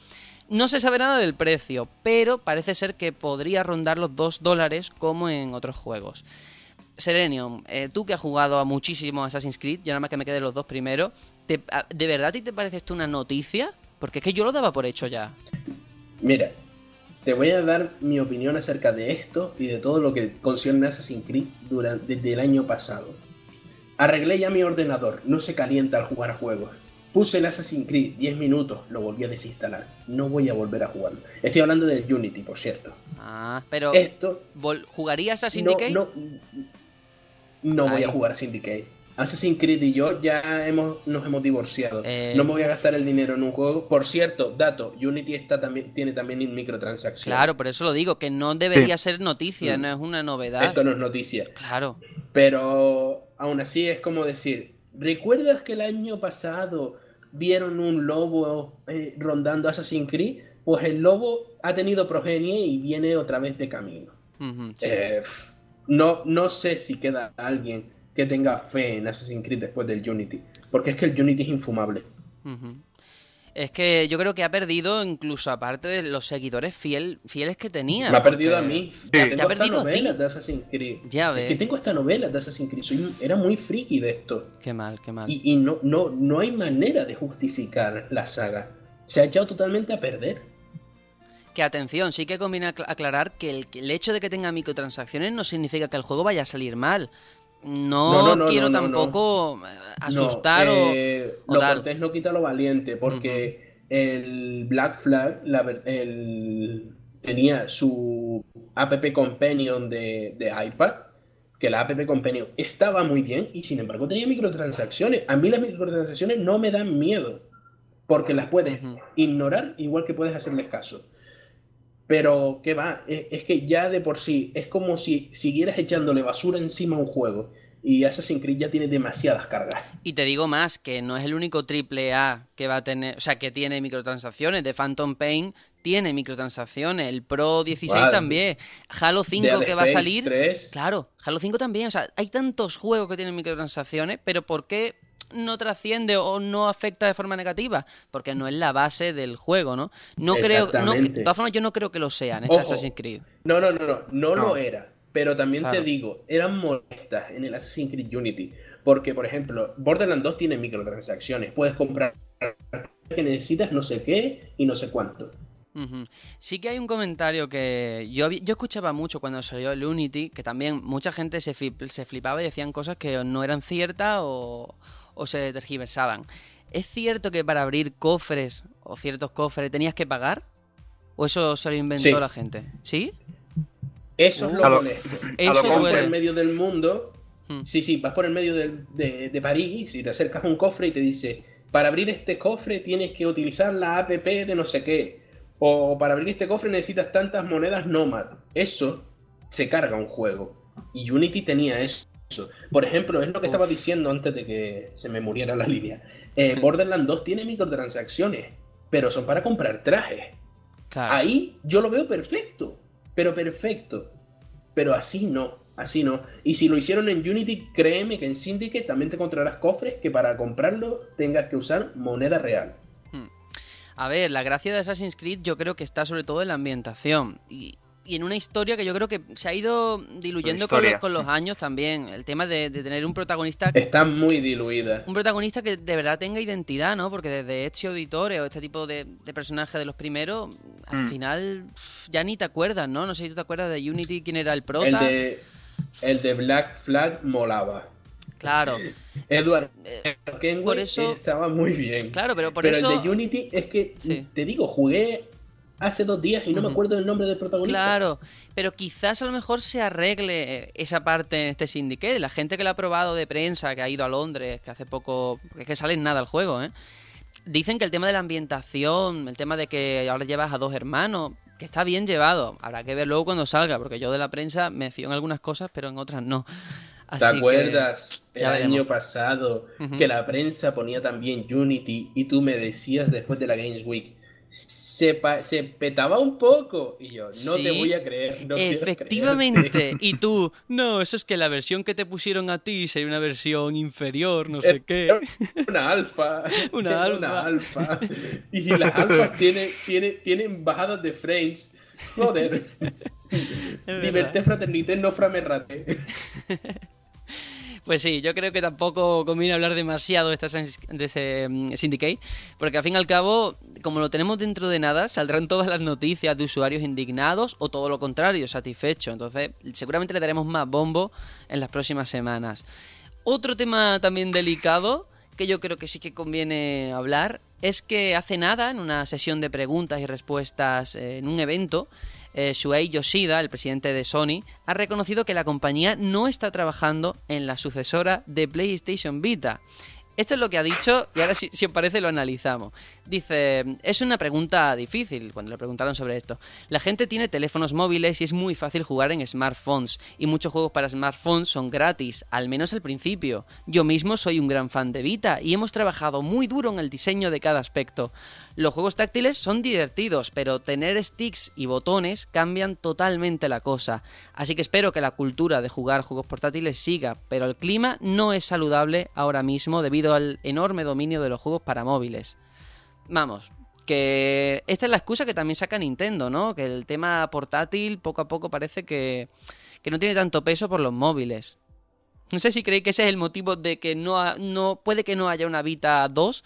No se sabe nada del precio, pero parece ser que podría rondar los 2 dólares como en otros juegos. Serenium, eh, tú que has jugado a muchísimo Assassin's Creed, ya nada más que me queden los dos primeros, ¿te- a- ¿de verdad a ti te parece esto una noticia? Porque es que yo lo daba por hecho ya. Mira, te voy a dar mi opinión acerca de esto y de todo lo que concierne a Assassin's Creed durante, desde el año pasado. Arreglé ya mi ordenador, no se calienta al jugar juegos. Puse el Assassin's Creed 10 minutos, lo volví a desinstalar. No voy a volver a jugarlo. Estoy hablando del Unity, por cierto. Ah, pero Esto ¿jugarías a no, Syndicate? No, voy a jugar a Syndicate. Assassin's Creed y yo ya hemos, nos hemos divorciado. Eh. No me voy a gastar el dinero en un juego. Por cierto, dato, Unity está también, tiene también microtransacciones. Claro, por eso lo digo, que no debería ser noticia, Mm. no es una novedad. Esto no es noticia. Claro. Pero aún así es como decir, ¿recuerdas que el año pasado vieron un lobo eh, rondando Assassin's Creed? Pues el lobo ha tenido progenie y viene otra vez de camino. Sí. Eh, no, no sé si queda alguien que tenga fe en Assassin's Creed después del Unity. Porque es que el Unity es infumable. Es que yo creo que ha perdido incluso aparte de los seguidores fiel, fieles que tenía. Me ha perdido a mí. Sí. Ya ha tengo hasta perdido a ti. novelas de Assassin's Creed. Ya Es que ves. tengo hasta novelas de Assassin's Creed. Soy- era muy friki de esto. Qué mal, qué mal. Y, y no, no, no hay manera de justificar la saga. Se ha echado totalmente a perder. Que atención, sí que conviene acla- aclarar que el, hecho de que tenga microtransacciones no significa que el juego vaya a salir mal. No, No, no, no, quiero no, tampoco eh, asustar No, o, eh, o lo tal. cortés no quita lo valiente, porque el Black Flag la ver- el- tenía su app companion de, de iPad, que la app companion estaba muy bien y sin embargo tenía microtransacciones. A mí las microtransacciones no me dan miedo, porque las puedes ignorar igual que puedes hacerles caso. Pero, ¿qué va? Es, es que ya de por sí es como si siguieras echándole basura encima a un juego. Y Assassin's Creed ya tiene demasiadas cargas. Y te digo más, que no es el único triple A que va a tener, o sea, que tiene microtransacciones. De Phantom Pain tiene microtransacciones, el Pro 16 Vale. también, Halo 5 Dead que va a salir. 3. Claro, Halo 5 también, o sea, hay tantos juegos que tienen microtransacciones, pero ¿por qué no trasciende o no afecta de forma negativa? Porque no es la base del juego, ¿no? No creo, no, de todas formas yo no creo que lo sea en este Ojo. Assassin's Creed. No, no, no, no, no, No. lo era. Pero también Claro. te digo, eran molestas en el Assassin's Creed Unity. Porque, por ejemplo, Borderlands 2 tiene microtransacciones. Puedes comprar que necesitas no sé qué y no sé cuánto. Sí que hay un comentario que yo, yo escuchaba mucho cuando salió el Unity, que también mucha gente se, flip- se flipaba y decían cosas que no eran ciertas o, o se tergiversaban. ¿Es cierto que para abrir cofres o ciertos cofres tenías que pagar? ¿O eso se lo inventó Sí. la gente? ¿Sí? Eso es lo A lo- molesto. Eso Vas por el medio del mundo. Hmm. Sí, sí, vas por el medio del- de, de París y te acercas a un cofre y te dice, para abrir este cofre tienes que utilizar la app de no sé qué. O para abrir este cofre necesitas tantas monedas Nomad. Eso se carga un juego. Y Unity tenía eso. Por ejemplo, es lo que estaba diciendo antes de que se me muriera la línea. Eh, Borderlands 2 tiene microtransacciones, pero son para comprar trajes. Claro. Ahí yo lo veo perfecto, pero perfecto. Pero así no, así no. Y si lo hicieron en Unity, créeme que en Syndicate también te encontrarás cofres que para comprarlos tengas que usar moneda real. A ver, la gracia de Assassin's Creed yo creo que está sobre todo en la ambientación. Y, y en una historia que yo creo que se ha ido diluyendo con los, historia. con los años también. El tema de, de tener un protagonista Está muy diluida. un protagonista que de verdad tenga identidad, ¿no? Porque desde Ezio Auditore o este tipo de, de personajes de los primeros, al Mm. final ya ni te acuerdas, ¿no? No sé si tú te acuerdas de Unity, quién era el prota. El de, el de Black Flag molaba. Claro, Edward Eh, Kenway por eso- estaba muy bien. claro, pero por Pero eso... el de Unity es que, Sí. te digo, jugué hace dos días y no me acuerdo del nombre del protagonista. Claro, pero quizás a lo mejor se arregle esa parte en este Syndicate. La gente que lo ha probado de prensa, que ha ido a Londres, que hace poco. porque es que sale en nada el juego, ¿eh? Dicen que el tema de la ambientación, el tema de que ahora llevas a dos hermanos, que está bien llevado. Habrá que ver luego cuando salga, porque yo de la prensa me fío en algunas cosas, pero en otras no. ¿Te que- acuerdas el veremos. año pasado que la prensa ponía también Unity y tú me decías después de la Games Week, se, se petaba un poco? Y yo, no te voy a creer. no Efectivamente. Y tú, no, eso es que la versión que te pusieron a ti sería una versión inferior, no sé qué. Una alfa. Una alfa. Una alfa. Y las alfas tienen, tienen, tienen bajadas de frames. Joder. Liberté fraternité, no framerrate. Pues sí, yo creo que tampoco conviene hablar demasiado de, esta, de ese mm, Syndicate, porque al fin y al cabo, como lo tenemos dentro de nada, saldrán todas las noticias de usuarios indignados o todo lo contrario, satisfechos. Entonces, seguramente le daremos más bombo en las próximas semanas. Otro tema también delicado, que yo creo que sí que conviene hablar, es que hace nada, en una sesión de preguntas y respuestas eh, en un evento, eh, Shuei Yoshida, el presidente de Sony, ha reconocido que la compañía no está trabajando en la sucesora de PlayStation Vita. Esto es lo que ha dicho y ahora si, si os parece lo analizamos. Dice, es una pregunta difícil cuando le preguntaron sobre esto. La gente tiene teléfonos móviles y es muy fácil jugar en smartphones y muchos juegos para smartphones son gratis, al menos al principio. Yo mismo soy un gran fan de Vita y hemos trabajado muy duro en el diseño de cada aspecto. Los juegos táctiles son divertidos, pero tener sticks y botones cambian totalmente la cosa. Así que espero que la cultura de jugar juegos portátiles siga, pero el clima no es saludable ahora mismo debido al enorme dominio de los juegos para móviles. Vamos, que esta es la excusa que también saca Nintendo, ¿no? Que el tema portátil poco a poco parece que, que no tiene tanto peso por los móviles. No sé si creéis que ese es el motivo de que no, ha- no puede que no haya una Vita 2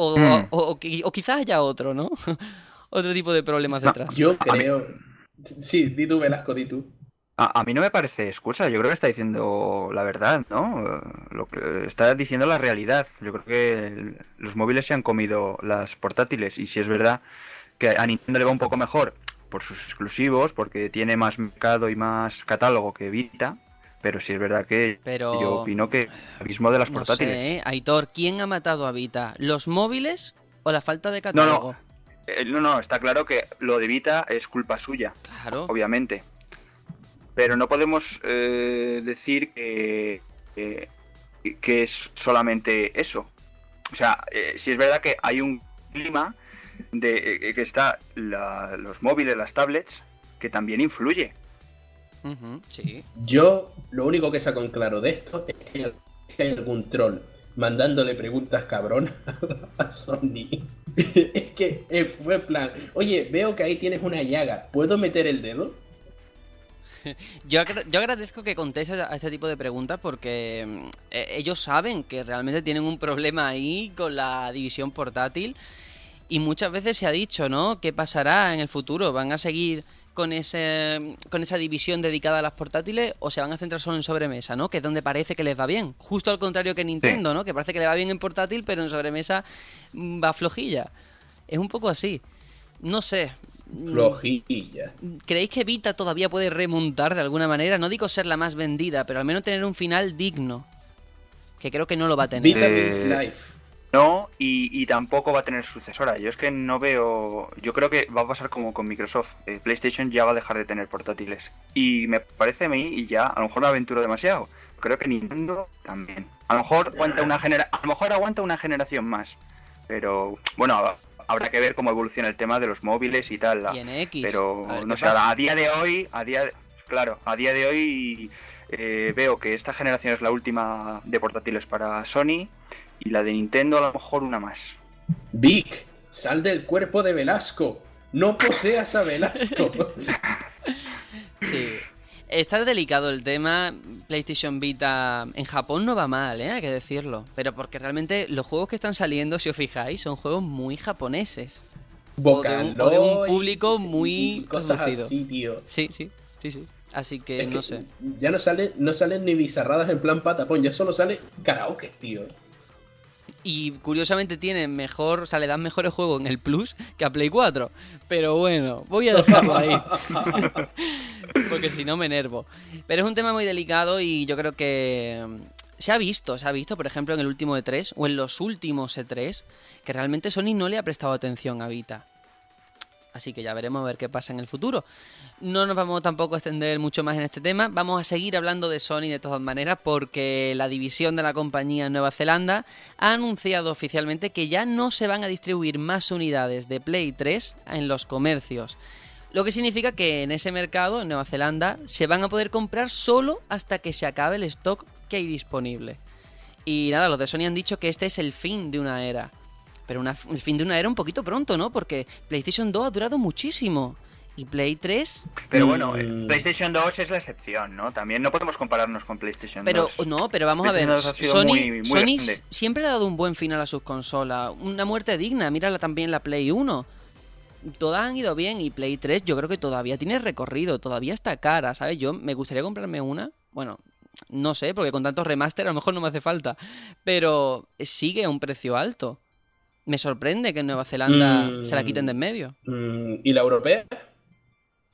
o, Mm. o, o qui- o quizás haya otro, ¿no? otro tipo de problemas No, detrás. Yo creo. Sí, di tú, Velasco, di tú. A, a mí no me parece excusa, yo creo que está diciendo la verdad, ¿no? Lo que está diciendo la realidad. Yo creo que los móviles se han comido las portátiles y si es verdad que a Nintendo le va un poco mejor por sus exclusivos, porque tiene más mercado y más catálogo que Vita, pero sí es verdad que Pero- yo opino que el abismo de las No portátiles. sé, ¿eh? Aitor, ¿quién ha matado a Vita? ¿Los móviles o la falta de catálogo? Eh, no, no, está claro que lo de Vita es culpa suya. Claro. obviamente. Pero no podemos eh, decir que, que, que es solamente eso. O sea, eh, si es verdad que hay un clima de que está la- los móviles, las tablets, que también influye. Sí. Yo lo único que saco en claro de esto es que hay- algún troll mandándole preguntas cabrón a Sony. es que eh, fue plan, oye, veo que ahí tienes una llaga, ¿puedo meter el dedo? Yo, agra- yo agradezco que contestes a este tipo de preguntas porque mm, eh, ellos saben que realmente tienen un problema ahí con la división portátil y muchas veces se ha dicho, ¿no? ¿Qué pasará en el futuro? ¿Van a seguir con ese con esa división dedicada a las portátiles o se van a centrar solo en sobremesa, ¿no? Que es donde parece que les va bien. Justo al contrario que Nintendo, ¿no? Que parece que le va bien en portátil, pero en sobremesa mm, va flojilla. Es un poco así. No sé. Mm, Flojilla. ¿Creéis que Vita todavía puede remontar de alguna manera? No digo ser la más vendida, pero al menos tener un final digno. Que creo que no lo va a tener. Vita Eh, means life. No, y, y tampoco va a tener sucesora. Yo es que no veo. Yo creo que va a pasar como con Microsoft. Eh, PlayStation ya va a dejar de tener portátiles. Y me parece a mí, y ya, a lo mejor me aventuro demasiado. Creo que Nintendo también. A lo mejor aguanta una genera a lo mejor aguanta una generación más. Pero bueno, ha- habrá que ver cómo evoluciona el tema de los móviles y tal. la- Y en X. pero a ver no sé, a día de hoy, a día de- claro, a día de hoy eh, veo que esta generación es la última de portátiles para Sony y la de Nintendo a lo mejor una más. Vic, Sal del cuerpo de Velasco. No poseas a Velasco. Sí. Está delicado el tema. PlayStation Vita en Japón no va mal, ¿eh? hay que decirlo. Pero porque realmente los juegos que están saliendo, si os fijáis, son juegos muy japoneses. O de, un, o de un público muy cosas así, tío. Sí, sí, sí, sí. Así que Es no que sé. Ya no salen, no salen ni bizarradas en plan patapón, ya solo sale karaoke, tío. Y curiosamente tienen mejor, o sea, le dan mejores juegos en el Plus que a Play 4. Pero bueno, voy a dejarlo ahí. Porque si no me enervo. Pero es un tema muy delicado y yo creo que mm, se ha visto, se ha visto, por ejemplo, en el último E3 o en los últimos E3, que realmente Sony no le ha prestado atención a Vita. Así que ya veremos a ver qué pasa en el futuro. No nos vamos tampoco a extender mucho más en este tema. Vamos a seguir hablando de Sony de todas maneras porque la división de la compañía en Nueva Zelanda ha anunciado oficialmente que ya no se van a distribuir más unidades de Play 3 en los comercios. Lo que significa que en ese mercado, en Nueva Zelanda, se van a poder comprar solo hasta que se acabe el stock que hay disponible. Y nada, los de Sony han dicho que este es el fin de una era. Pero una- el fin de una era un poquito pronto, ¿no? Porque PlayStation 2 ha durado muchísimo. Y Play 3, Pero Mm. bueno, eh, PlayStation 2 es la excepción, ¿no? También no podemos compararnos con PlayStation pero 2. no, pero vamos a ver. PlayStation 2 ha sido Sony, muy- muy Sony siempre ha dado un buen final a sus consolas. Una muerte digna. Mírala también la Play 1. Todas han ido bien y Play 3 yo creo que todavía tiene recorrido, todavía está cara, ¿sabes? Yo me gustaría comprarme una. Bueno, no sé, porque con tantos remaster a lo mejor no me hace falta. Pero sigue a un precio alto. Me sorprende que en Nueva Zelanda Mm. se la quiten de en medio. Mm, ¿Y la europea?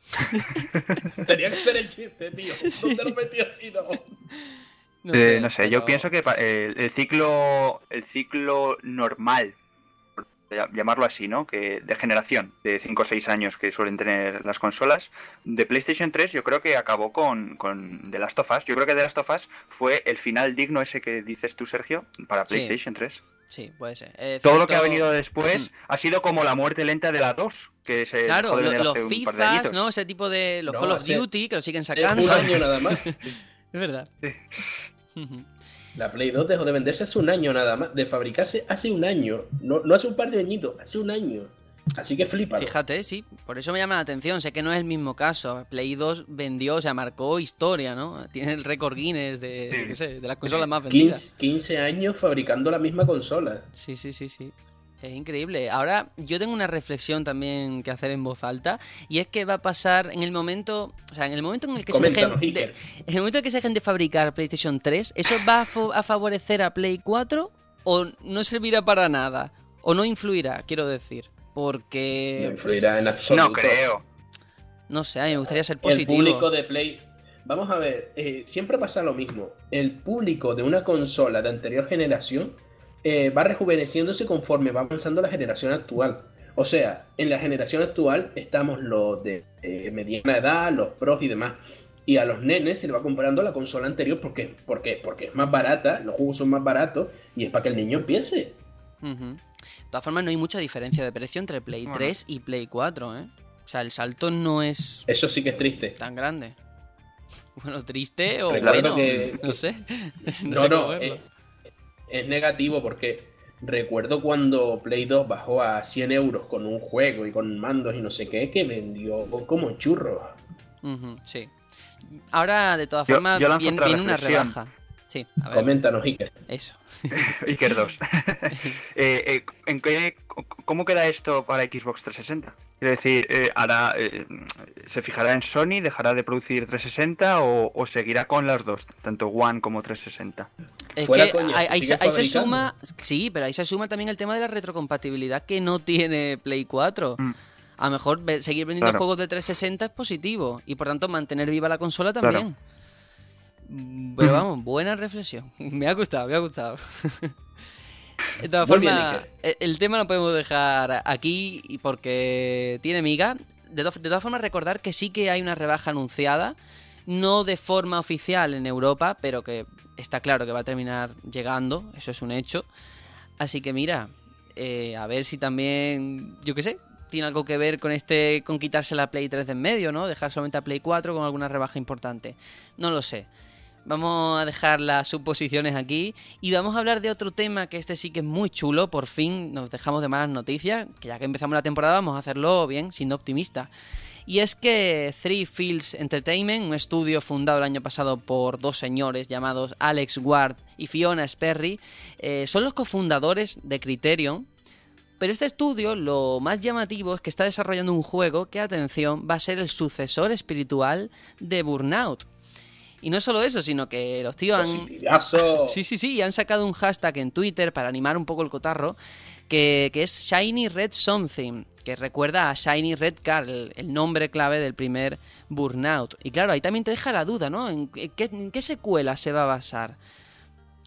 Tenía que ser el chiste, tío. No te lo metí así, no. No Eh, no sé, yo pienso que pa- el, el ciclo el ciclo normal, por llamarlo así, ¿no? Que de generación, de 5 o 6 años que suelen tener las consolas, de PlayStation 3 yo creo que acabó con, con The Last of Us. Yo creo que The Last of Us fue el final digno ese que dices tú, Sergio, para Sí. PlayStation 3. Sí, puede ser. Eh, Todo lo que ha venido después ha sido como la muerte lenta de la 2, que se Claro, lo- los FIFAs. ¿no? Ese tipo de. Los No, Call of Duty, que lo siguen Es sacando. un año nada más. Es verdad. Sí. La Play 2 dejó de venderse hace un año nada más. De fabricarse hace un año. No, no hace un par de añitos, hace un año. Así que flipa. Fíjate, sí, por eso me llama la atención. Sé que no es el mismo caso. Play 2 vendió, o sea, marcó historia, ¿no? Tiene el récord Guinness de, Sí. yo qué sé, de las consolas más vendidas. 15, 15 años fabricando la misma consola. Sí, sí, sí, sí. Es increíble. Ahora, yo tengo una reflexión también que hacer en voz alta. Y es que va a pasar en el momento. O sea, en el momento en el que se dejen. de- en el momento en el que se dejen de fabricar PlayStation 3, ¿eso va a, a favorecer a Play 4? ¿O no servirá para nada? ¿O no influirá, quiero decir? No Porque. influirá en absoluto. No creo. No sé, a mí me gustaría ser El positivo. público de Play. Vamos a ver, eh, siempre pasa lo mismo. El público de una consola de anterior generación eh, va rejuveneciéndose conforme va avanzando la generación actual. O sea, en la generación actual estamos los de eh, mediana edad, los pros y demás. Y a los nenes se le va comprando la consola anterior porque, porque, porque es más barata, los juegos son más baratos y es para que el niño empiece. De todas formas, no hay mucha diferencia de precio entre Play Bueno. 3 y Play 4, ¿eh? O sea, el salto no es Eso sí que es triste. tan grande. Bueno, triste o Recuerdo bueno, que- no sé. No, No, sé no, cómo verlo. eh, es negativo porque recuerdo cuando Play 2 bajó a 100 euros con un juego y con mandos y no sé qué, que vendió como churro. Ujú, sí. Ahora, de todas Yo- formas, yo lanzo viene, una rebaja. Sí, a ver, Coméntanos, Iker. eso. Iker 2. Eh, eh, ¿en qué, ¿Cómo queda esto para Xbox 360? Quiero decir, eh, hará, eh, ¿se fijará en Sony? ¿Dejará de producir 360 o, o seguirá con las dos, tanto One como 360? Es Fuera que coña, ahí, se ahí se, suma, sí, pero ahí se suma también el tema de la retrocompatibilidad que no tiene Play 4. Mm. A lo mejor seguir vendiendo Claro. juegos de 360 es positivo y por tanto mantener viva la consola también. Pero Ujú. vamos, buena reflexión. Me ha gustado, me ha gustado. De todas formas, e- el tema lo podemos dejar aquí y porque tiene miga. De, to- de todas formas, recordar que sí que hay una rebaja anunciada, no de forma oficial en Europa, pero que está claro que va a terminar llegando, eso es un hecho. Así que mira, eh, a ver si también, yo qué sé, tiene algo que ver con este, con quitarse la Play 3 de en medio, ¿no? Dejar solamente a Play 4 con alguna rebaja importante. No lo sé. Vamos a dejar las suposiciones aquí y vamos a hablar de otro tema que este sí que es muy chulo. Por fin nos dejamos de malas noticias, que ya que empezamos la temporada vamos a hacerlo bien, siendo optimista. Y es que Three Fields Entertainment, un estudio fundado el año pasado por dos señores llamados Alex Ward y Fiona Sperry, eh, son los cofundadores de Criterion. Pero este estudio lo más llamativo es que está desarrollando un juego que, atención, va a ser el sucesor espiritual de Burnout. Y no solo eso, sino que los tíos han... Sí, sí, sí, y han sacado un hashtag en Twitter para animar un poco el cotarro, que, que es Shiny Red Something, que recuerda a Shiny Red Car, el, el nombre clave del primer Burnout. Y claro, ahí también te deja la duda, ¿no? ¿En qué, en qué secuela se va a basar?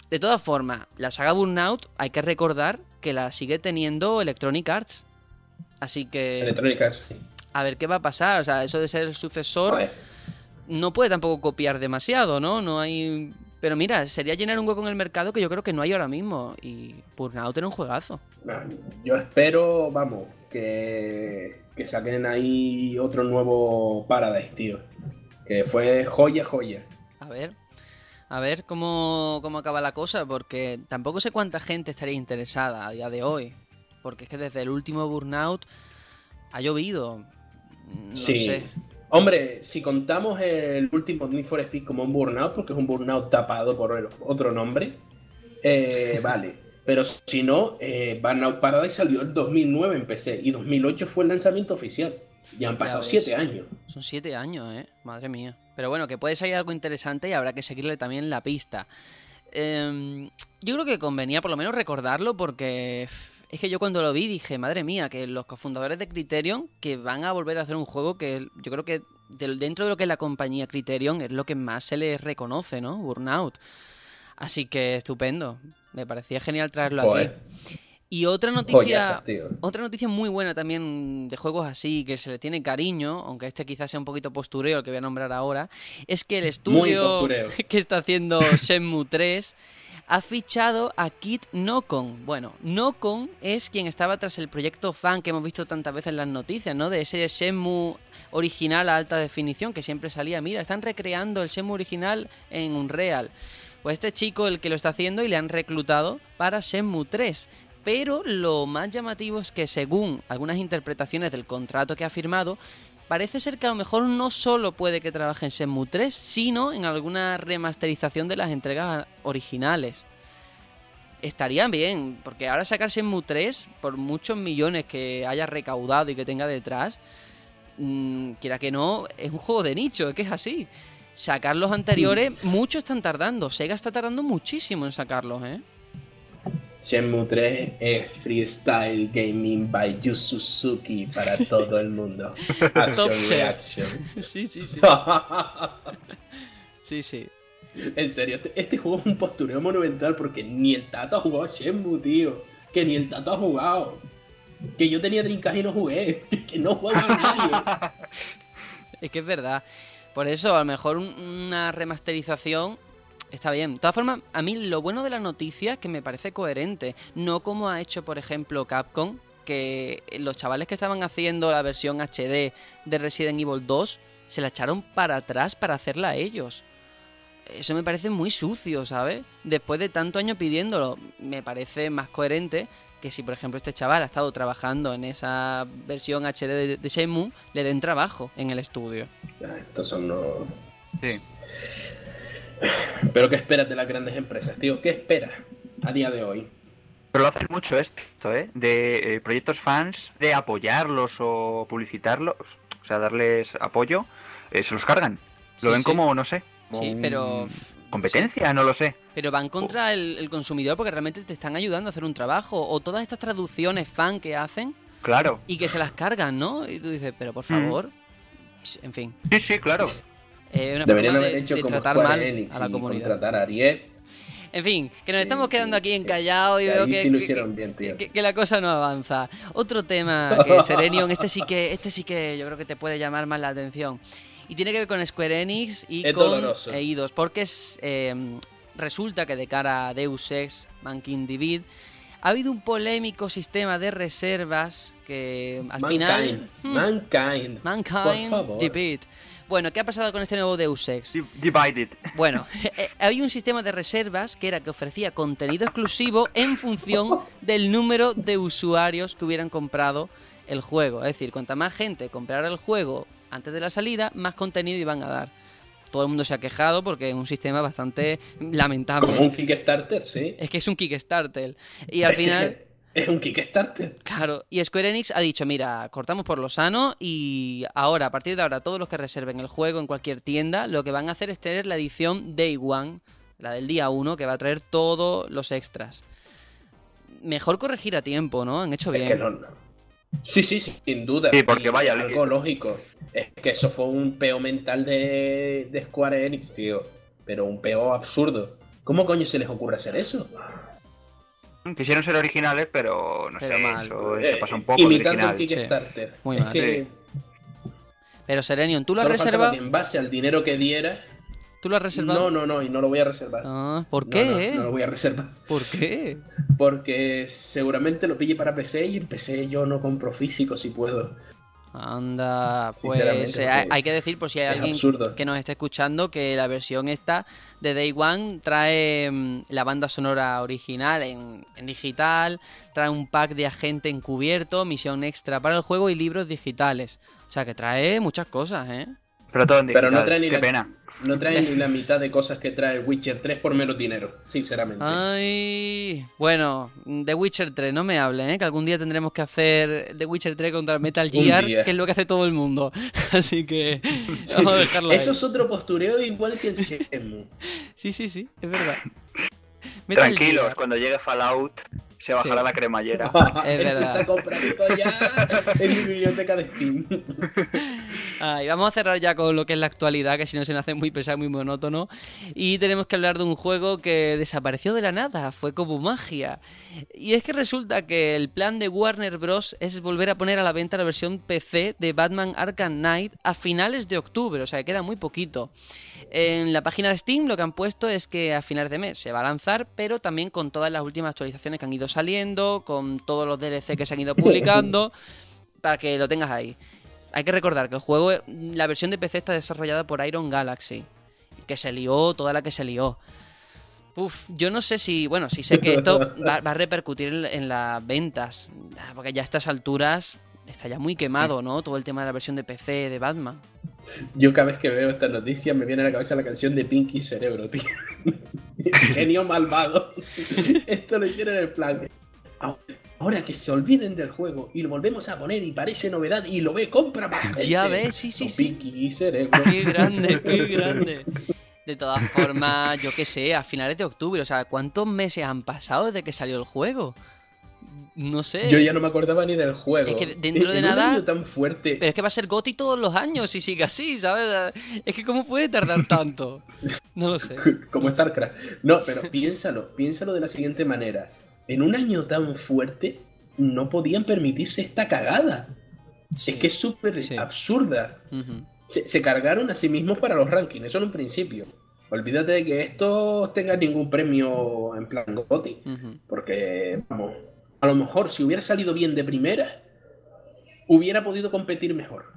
De todas formas, la saga Burnout hay que recordar que la sigue teniendo Electronic Arts. Así que... Electronic Arts, sí. A ver qué va a pasar. O sea, eso de ser el sucesor. No puede tampoco copiar demasiado, ¿no? No hay... Pero mira, sería llenar un hueco en el mercado que yo creo que no hay ahora mismo. Y Burnout era un juegazo. Yo espero, vamos, que, que saquen ahí otro nuevo Paradise, tío. Que fue joya, joya. A ver. A ver cómo, cómo acaba la cosa, porque tampoco sé cuánta gente estaría interesada a día de hoy. Porque es que desde el último Burnout ha llovido. No sí. sé. Hombre, si contamos el último Need for Speed como un burnout, porque es un burnout tapado por el otro nombre, eh, vale. Pero si no, eh, Burnout Paradise salió en 2009 en PC y 2008 fue el lanzamiento oficial. Ya han pasado ves. 7 años. Son siete años, ¿eh? Madre mía. Pero bueno, que puede salir algo interesante y habrá que seguirle también la pista. Em, yo creo que convenía por lo menos recordarlo porque es que yo cuando lo vi dije, madre mía, que los cofundadores de Criterion que van a volver a hacer un juego que yo creo que dentro de lo que es la compañía Criterion es lo que más se les reconoce, ¿no? Burnout. Así que estupendo. Me parecía genial traerlo Joder. aquí. Y otra noticia... Otra noticia muy buena también de juegos así, que se le tiene cariño, aunque este quizás sea un poquito postureo, el que voy a nombrar ahora, es que el estudio que está haciendo Shenmue 3 ha fichado a Kit Nokon. Bueno, Nokon es quien estaba tras el proyecto fan que hemos visto tantas veces en las noticias, ¿no? De ese Shenmue original a alta definición que siempre salía, mira, están recreando el Shenmue original en Unreal. Pues este chico el que lo está haciendo y le han reclutado para Shenmue 3. Pero lo más llamativo es que según algunas interpretaciones del contrato que ha firmado, parece ser que a lo mejor no solo puede que trabaje en Shenmue 3, sino en alguna remasterización de las entregas originales. Estaría bien, porque ahora sacar Shenmue 3, por muchos millones que haya recaudado y que tenga detrás, mm, quiera que no, es un juego de nicho, es que es así. Sacar los anteriores, muchos están tardando. Sega está tardando muchísimo en sacarlos, ¿eh? Shenmue 3 es Freestyle Gaming by Yu Suzuki para todo el mundo. Action. Reaction. Sí, sí, sí. Sí, sí. en serio, este, este juego es un postureo monumental porque ni el Tato ha jugado a Shenmue, tío. Que ni el Tato ha jugado. Que yo tenía Dreamcast y no jugué. Que no juego con nadie. Es que es verdad. Por eso, a lo mejor un- una remasterización está bien. De todas formas, a mí lo bueno de la noticia es que me parece coherente. No como ha hecho, por ejemplo, Capcom, que los chavales que estaban haciendo la versión HD de Resident Evil 2 se la echaron para atrás para hacerla ellos. Eso me parece muy sucio, ¿sabes? Después de tanto año pidiéndolo, me parece más coherente que si, por ejemplo, este chaval ha estado trabajando en esa versión HD de, de Shenmue, le den trabajo en el estudio. Ah, Estos son los... Sí. Pero ¿qué esperas de las grandes empresas, tío? ¿Qué esperas a día de hoy? Pero lo hacen mucho esto, ¿eh? De eh, proyectos fans, de apoyarlos o publicitarlos, o sea, darles apoyo, eh, se los cargan. Lo Sí, ven sí. como, no sé, como Sí, pero- competencia, no lo sé. Pero van contra el, el consumidor porque realmente te están ayudando a hacer un trabajo. O todas estas traducciones fan que hacen Claro. y que se las cargan, ¿no? Y tú dices, pero por favor. En fin, Sí, sí, claro. Eh, una Deberían forma haber de, hecho de como tratar mal Enix a la comunidad. contratar a Ariel. En fin, que nos estamos quedando aquí encallados y Que veo que, sí lo que- hicieron bien, tío. que- la cosa no avanza. Otro tema que Serenion, este sí que, este sí que yo creo que te puede llamar más la atención. Y tiene que ver con Square Enix y Es con doloroso. Eidos, porque es, eh, resulta que de cara a Deus Ex Mankind Divid ha habido un polémico sistema de reservas que al final Mankind. hmm, Mankind. Mankind Por favor. Bueno, ¿qué ha pasado con este nuevo Deus Ex? Di- Divided. Bueno, eh, había un sistema de reservas que era que ofrecía contenido exclusivo en función del número de usuarios que hubieran comprado el juego. Es decir, cuanta más gente comprara el juego antes de la salida, más contenido iban a dar. Todo el mundo se ha quejado porque es un sistema bastante lamentable. Como un Kickstarter, sí. Es que es un Kickstarter. Y al final... Es un Kickstarter. Claro, y Square Enix ha dicho, mira, cortamos por lo sano y ahora, a partir de ahora, todos los que reserven el juego en cualquier tienda, lo que van a hacer es tener la edición Day One, la del día 1, que va a traer todos los extras. Mejor corregir a tiempo, ¿no? Han hecho Es bien. que no, no. Sí, sí, sí, sin duda. Sí, porque Y vaya, Algo lógico. Es que eso fue un peo mental de, de Square Enix, tío. Pero un peo absurdo. ¿Cómo coño se les ocurre hacer eso? Quisieron ser originales, pero no Pero sé, mal. eso se Eh, pasa un poco Imitando original. Kickstarter. Muy es mal. que Pero Serenion, ¿tú lo has reservado? en base al dinero que diera. ¿Tú lo has reservado? No, no, no, y no lo voy a reservar. Ah, ¿Por No, qué? No, no lo voy a reservar. ¿Por qué? Porque seguramente lo pille para PC y en PC yo no compro físico si puedo. Anda, pues eh, hay, que decir, por si hay alguien absurdo. que nos esté escuchando, que la versión esta de Day One trae mm, la banda sonora original en, en digital, trae un pack de agente encubierto, misión extra para el juego y libros digitales. O sea que trae muchas cosas, ¿eh? Pero todo en Pero digital. no trae ni Qué la- pena. No trae ni la mitad de cosas que trae Witcher 3 por menos dinero, sinceramente. Ay, bueno, The Witcher 3, no me hablen, ¿eh? que algún día tendremos que hacer The Witcher 3 contra Metal Gear, que es lo que hace todo el mundo. Así que vamos a dejarlo ahí. Eso es otro postureo igual que el Shenmue. Sí, sí, sí, es verdad. Metal Tranquilos, Gear. cuando llegue Fallout se bajará Sí. la cremallera. Es Él se verdad. está comprando ya en mi biblioteca de Steam. Vamos a cerrar ya con lo que es la actualidad, que si no se nos hace muy pesado, muy monótono. Y tenemos que hablar de un juego que desapareció de la nada, fue como magia. Y es que resulta que el plan de Warner Bros. es volver a poner a la venta la versión PC de Batman Arkham Knight a finales de octubre, o sea, que queda muy poquito. En la página de Steam lo que han puesto es que a finales de mes se va a lanzar, pero también con todas las últimas actualizaciones que han ido saliendo, con todos los DLC que se han ido publicando, para que lo tengas ahí. Hay que recordar que el juego, la versión de PC está desarrollada por Iron Galaxy, que se lió toda la que se lió. Uf, yo no sé si, bueno, sí sé que esto va, va a repercutir en, en las ventas, porque ya a estas alturas está ya muy quemado, ¿no? Todo el tema de la versión de PC de Batman. Yo cada vez que veo esta noticia me viene a la cabeza la canción de Pinky Cerebro, tío. Genio malvado. Esto lo hicieron en plan. Ahora que se olviden del juego y lo volvemos a poner y parece novedad y lo ve, compra más. Ya ves, sí, sí, sí. Pinky Cerebro. Qué grande, qué grande. De todas formas, yo qué sé, a finales de octubre, o sea, ¿cuántos meses han pasado desde que salió el juego? No sé. Yo ya no me acordaba ni del juego. Es que dentro de En un nada- año tan fuerte. Pero es que va a ser Goti todos los años si sigue así, ¿sabes? Es que ¿cómo puede tardar tanto? No lo sé. como StarCraft. No, pero piénsalo, piénsalo de la siguiente manera. En un año tan fuerte, no podían permitirse esta cagada. Sí. Es que es súper Sí. absurda. Se, se cargaron a sí mismos para los rankings, eso en un principio. Olvídate de que estos tengan ningún premio en plan. Ujú. Porque, vamos, a lo mejor si hubiera salido bien de primera, hubiera podido competir mejor.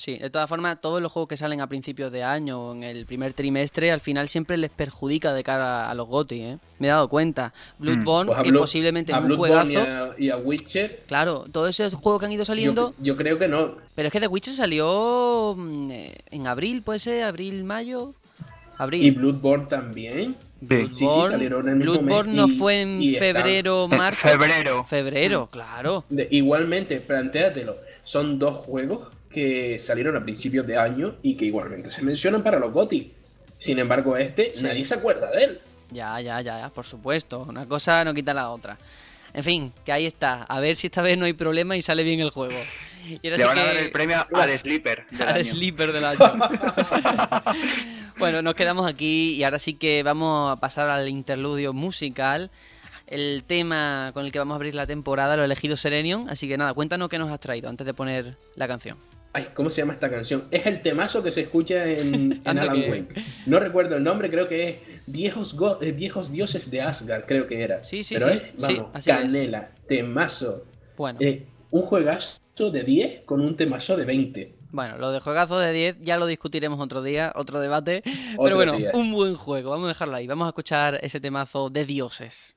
Sí, de todas formas, todos los juegos que salen a principios de año o en el primer trimestre, al final siempre les perjudica de cara a los GOTY, ¿eh? Me he dado cuenta. Bloodborne, Pues que Blood- posiblemente es un juegazo. Y a, y a Witcher, Claro, todos esos juegos que han ido saliendo. yo, yo creo que no. Pero es que The Witcher salió mm, eh, en abril, puede ser, abril, mayo. Abril. Y Bloodborne también. Sí. Sí, sí, salieron en el mismo Bloodborne no y- fue en están- febrero, En marzo. febrero. Febrero, claro. De- igualmente, plantéatelo. Son dos juegos que salieron a principios de año y que igualmente se mencionan para los GOTY. Sin embargo, este Sí. nadie se acuerda de él. Ya, ya, ya, ya, por supuesto. Una cosa no quita la otra. En fin, que ahí está. A ver si esta vez no hay problema y sale bien el juego. Y ahora Le sí van a dar el premio al Sleeper. del al año. sleeper del año. bueno, nos quedamos aquí y ahora sí que vamos a pasar al interludio musical. El tema con el que vamos a abrir la temporada lo ha elegido Serenion, así que nada, cuéntanos qué nos has traído antes de poner la canción. Ay, ¿cómo se llama esta canción? Es el temazo que se escucha en, Alan que... Wayne. No recuerdo el nombre, creo que es Viejos, Go eh, Viejos Dioses de Asgard, creo que era. Sí, sí, Pero sí. Es, vamos, canela, temazo. Bueno. Eh, un juegazo de 10 con un temazo de 20. Bueno, lo de juegazo de 10 ya lo discutiremos otro día, otro debate. Otro Pero bueno, un buen juego, vamos a dejarlo ahí. Vamos a escuchar ese temazo de dioses.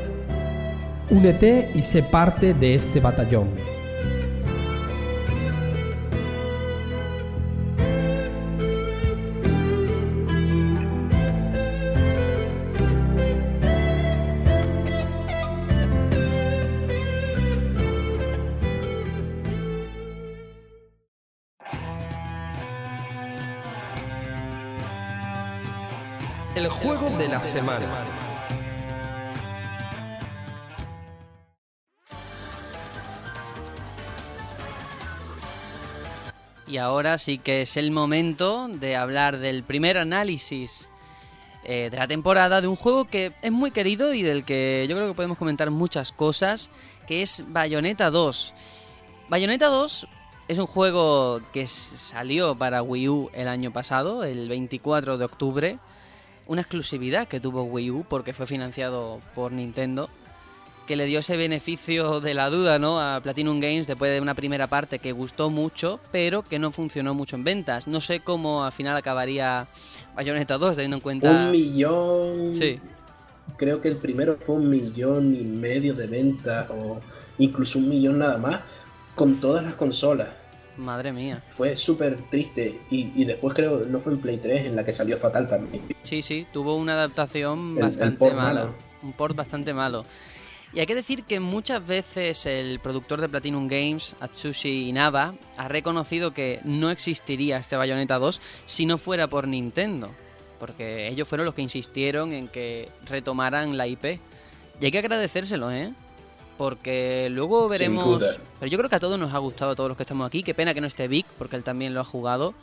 Únete y sé parte de este batallón. El juego de la semana. y ahora sí que es el momento de hablar del primer análisis eh, de la temporada de un juego que es muy querido y del que yo creo que podemos comentar muchas cosas, que es Bayonetta 2. Bayonetta 2 es un juego que salió para Wii U el año pasado, el 24 de octubre, una exclusividad que tuvo Wii U porque fue financiado por Nintendo que le dio ese beneficio de la duda ¿no? a Platinum Games después de una primera parte que gustó mucho, pero que no funcionó mucho en ventas. No sé cómo al final acabaría Bayonetta 2, teniendo en cuenta. Un millón. Sí. Creo que el primero fue un millón y medio de ventas, o incluso un millón nada más, con todas las consolas. Madre mía. Fue súper triste. Y, y después creo, no fue en Play 3 en la que salió Fatal también. Sí, sí, tuvo una adaptación El- bastante mala. malo. Un port bastante malo. Y hay que decir que muchas veces el productor de Platinum Games, Atsushi Inaba, ha reconocido que no existiría este Bayonetta 2 si no fuera por Nintendo. Porque ellos fueron los que insistieron en que retomaran la IP. Y hay que agradecérselo, ¿eh? Porque luego veremos... Pero yo creo que a todos nos ha gustado, a todos los que estamos aquí. Qué pena que no esté Vic, porque él también lo ha jugado.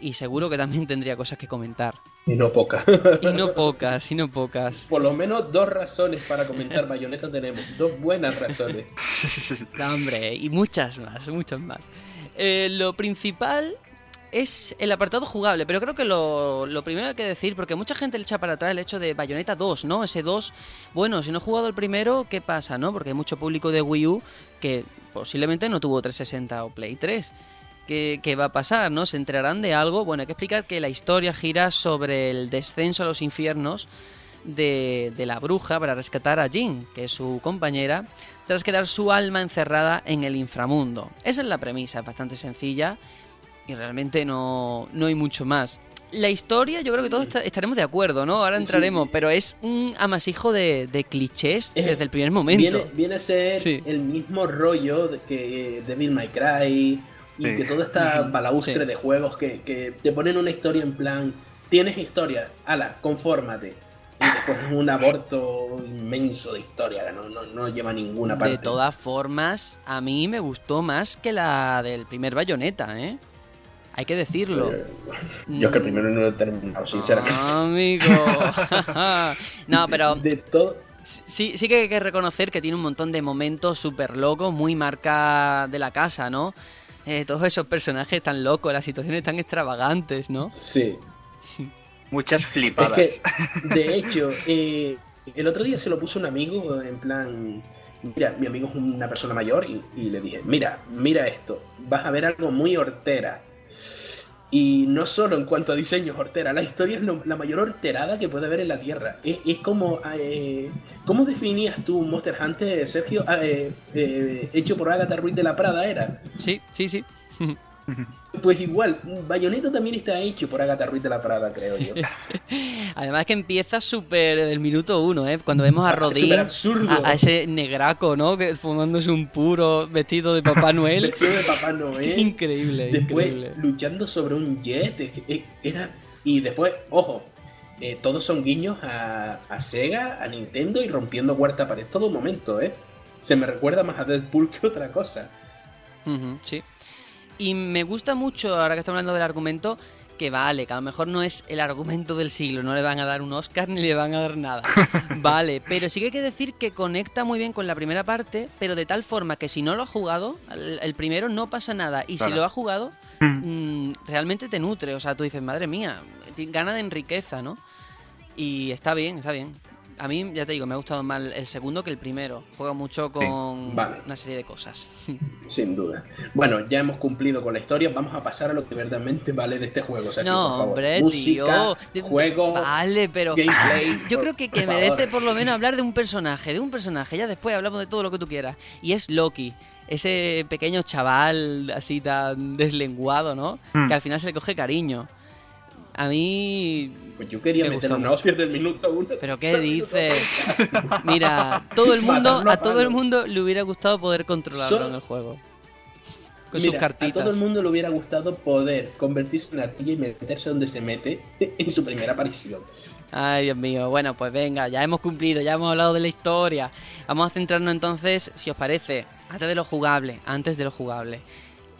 Y seguro que también tendría cosas que comentar. Y no poca. Y no pocas, y no pocas. Por lo menos dos razones para comentar Bayonetta tenemos. Dos buenas razones. No, hombre, y muchas más, muchas más. Eh, lo principal es el apartado jugable, pero creo que lo, lo primero que hay que decir, porque mucha gente le echa para atrás el hecho de Bayonetta 2, ¿no? Ese 2, bueno, si no he jugado el primero, ¿qué pasa, no? Porque hay mucho público de Wii U que posiblemente no tuvo 360 o Play 3. ¿Qué, qué va a pasar, no? ¿Se enterarán de algo? Bueno, hay que explicar que la historia gira sobre el descenso a los infiernos de, de la bruja para rescatar a Jean, que es su compañera, tras quedar su alma encerrada en el inframundo. Esa es la premisa, es bastante sencilla y realmente no, no hay mucho más. La historia, yo creo que todos esta- estaremos de acuerdo, ¿no? Ahora entraremos, pero es un amasijo de, de clichés Eh, desde el primer momento. Viene, viene a ser Sí. el mismo rollo de que Devil May Cry y Sí. que toda esta balaustre sí. de juegos que, que te ponen una historia en plan, tienes historia, ala, confórmate. Y después es un aborto inmenso de historia que no, no, no lleva a ninguna parte. De todas formas, a mí me gustó más que la del primer bayoneta, ¿eh? Hay que decirlo. Eh, Yo es que el primero no lo he terminado, sinceramente. Amigo. no, pero De todo. sí, sí que hay que reconocer que tiene un montón de momentos súper locos, muy marca de la casa, ¿no? Eh, todos esos personajes tan locos, las situaciones tan extravagantes, ¿no? Sí. Muchas flipadas. Es que, de hecho, eh, el otro día se lo puso un amigo en plan, mira, mi amigo es una persona mayor y, y le dije, mira, mira esto, vas a ver algo muy hortera. Y no solo en cuanto a diseño es hortera, la historia es lo- la mayor horterada que puede haber en la Tierra. Es, es como, eh, ¿cómo definías tú Monster Hunter, Sergio? Ah, eh, eh, hecho por Agatha Ruiz de la Prada era. Sí, sí, sí. Pues igual, Bayonetta también está hecho por Agatha Ruiz de la Prada, creo yo. Además que empieza súper del minuto uno, ¿eh? Cuando vemos a Ah, absurdo. a, a ese negraco, ¿no? Que fumándose un puro vestido de Papá Noel. Vestido de Papá Noel. increíble, Después increíble. luchando sobre un jet. Era, y después, ojo, eh, todos son guiños a, a Sega, a Nintendo y rompiendo cuarta pared. Todo momento, ¿eh? Se me recuerda más a Deadpool que otra cosa. Sí. Y me gusta mucho, ahora que estamos hablando del argumento, que vale, que a lo mejor no es el argumento del siglo, no le van a dar un Oscar ni le van a dar nada. Vale, pero sí que hay que decir que conecta muy bien con la primera parte, pero de tal forma que si no lo has jugado, el, primero no pasa nada. Y si lo has jugado, Mm. mm, realmente te nutre. O sea, tú dices, madre mía, gana de riqueza, ¿no? Y está bien, está bien. A mí, ya te digo, me ha gustado más el segundo que el primero. Juega mucho con vale. una serie de cosas. Sin duda. Bueno, ya hemos cumplido con la historia. Vamos a pasar a lo que verdaderamente vale de este juego. No, por favor. hombre, Música, tío. Juego, Vale, pero. gameplay. Yo por- creo que, por que merece favor. por lo menos hablar de un personaje, de un personaje. Ya después hablamos de todo lo que tú quieras. Y es Loki. Ese pequeño chaval así tan deslenguado, ¿no? Mm. Que al final se le coge cariño. A mí. Pues yo quería Me meter mucho. hostia del minuto uno. ¿Pero qué dices? Mira, todo el mundo, a a todo el mundo le hubiera gustado poder controlarlo en el juego. Con Mira, sus cartitas. A todo el mundo le hubiera gustado poder convertirse en ardilla y meterse donde se mete en su primera aparición. Ay, Dios mío. Bueno, pues venga, ya hemos cumplido, ya hemos hablado de la historia. Vamos a centrarnos entonces, si os parece, antes de lo jugable, antes de lo jugable.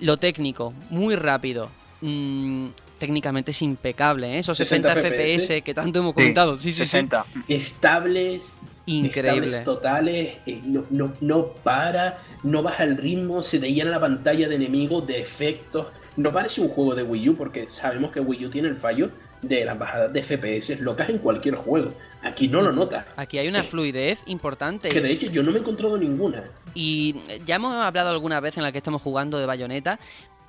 Lo técnico, muy rápido. Mm, técnicamente es impecable, ¿eh? Esos 60 60, FPS que tanto hemos comentado. Sí, sí, sí. 60. Estables, Increíble. estables totales, eh, no, no, no para, no baja el ritmo, se te llena la pantalla de enemigos, de efectos. No parece un juego de Wii U porque sabemos que Wii U tiene el fallo de las bajadas de FPS locas en cualquier juego. Aquí no lo notas. Aquí hay una fluidez importante. Que de hecho yo no me he encontrado ninguna. Y ya hemos hablado alguna vez en la que estamos jugando de Bayonetta.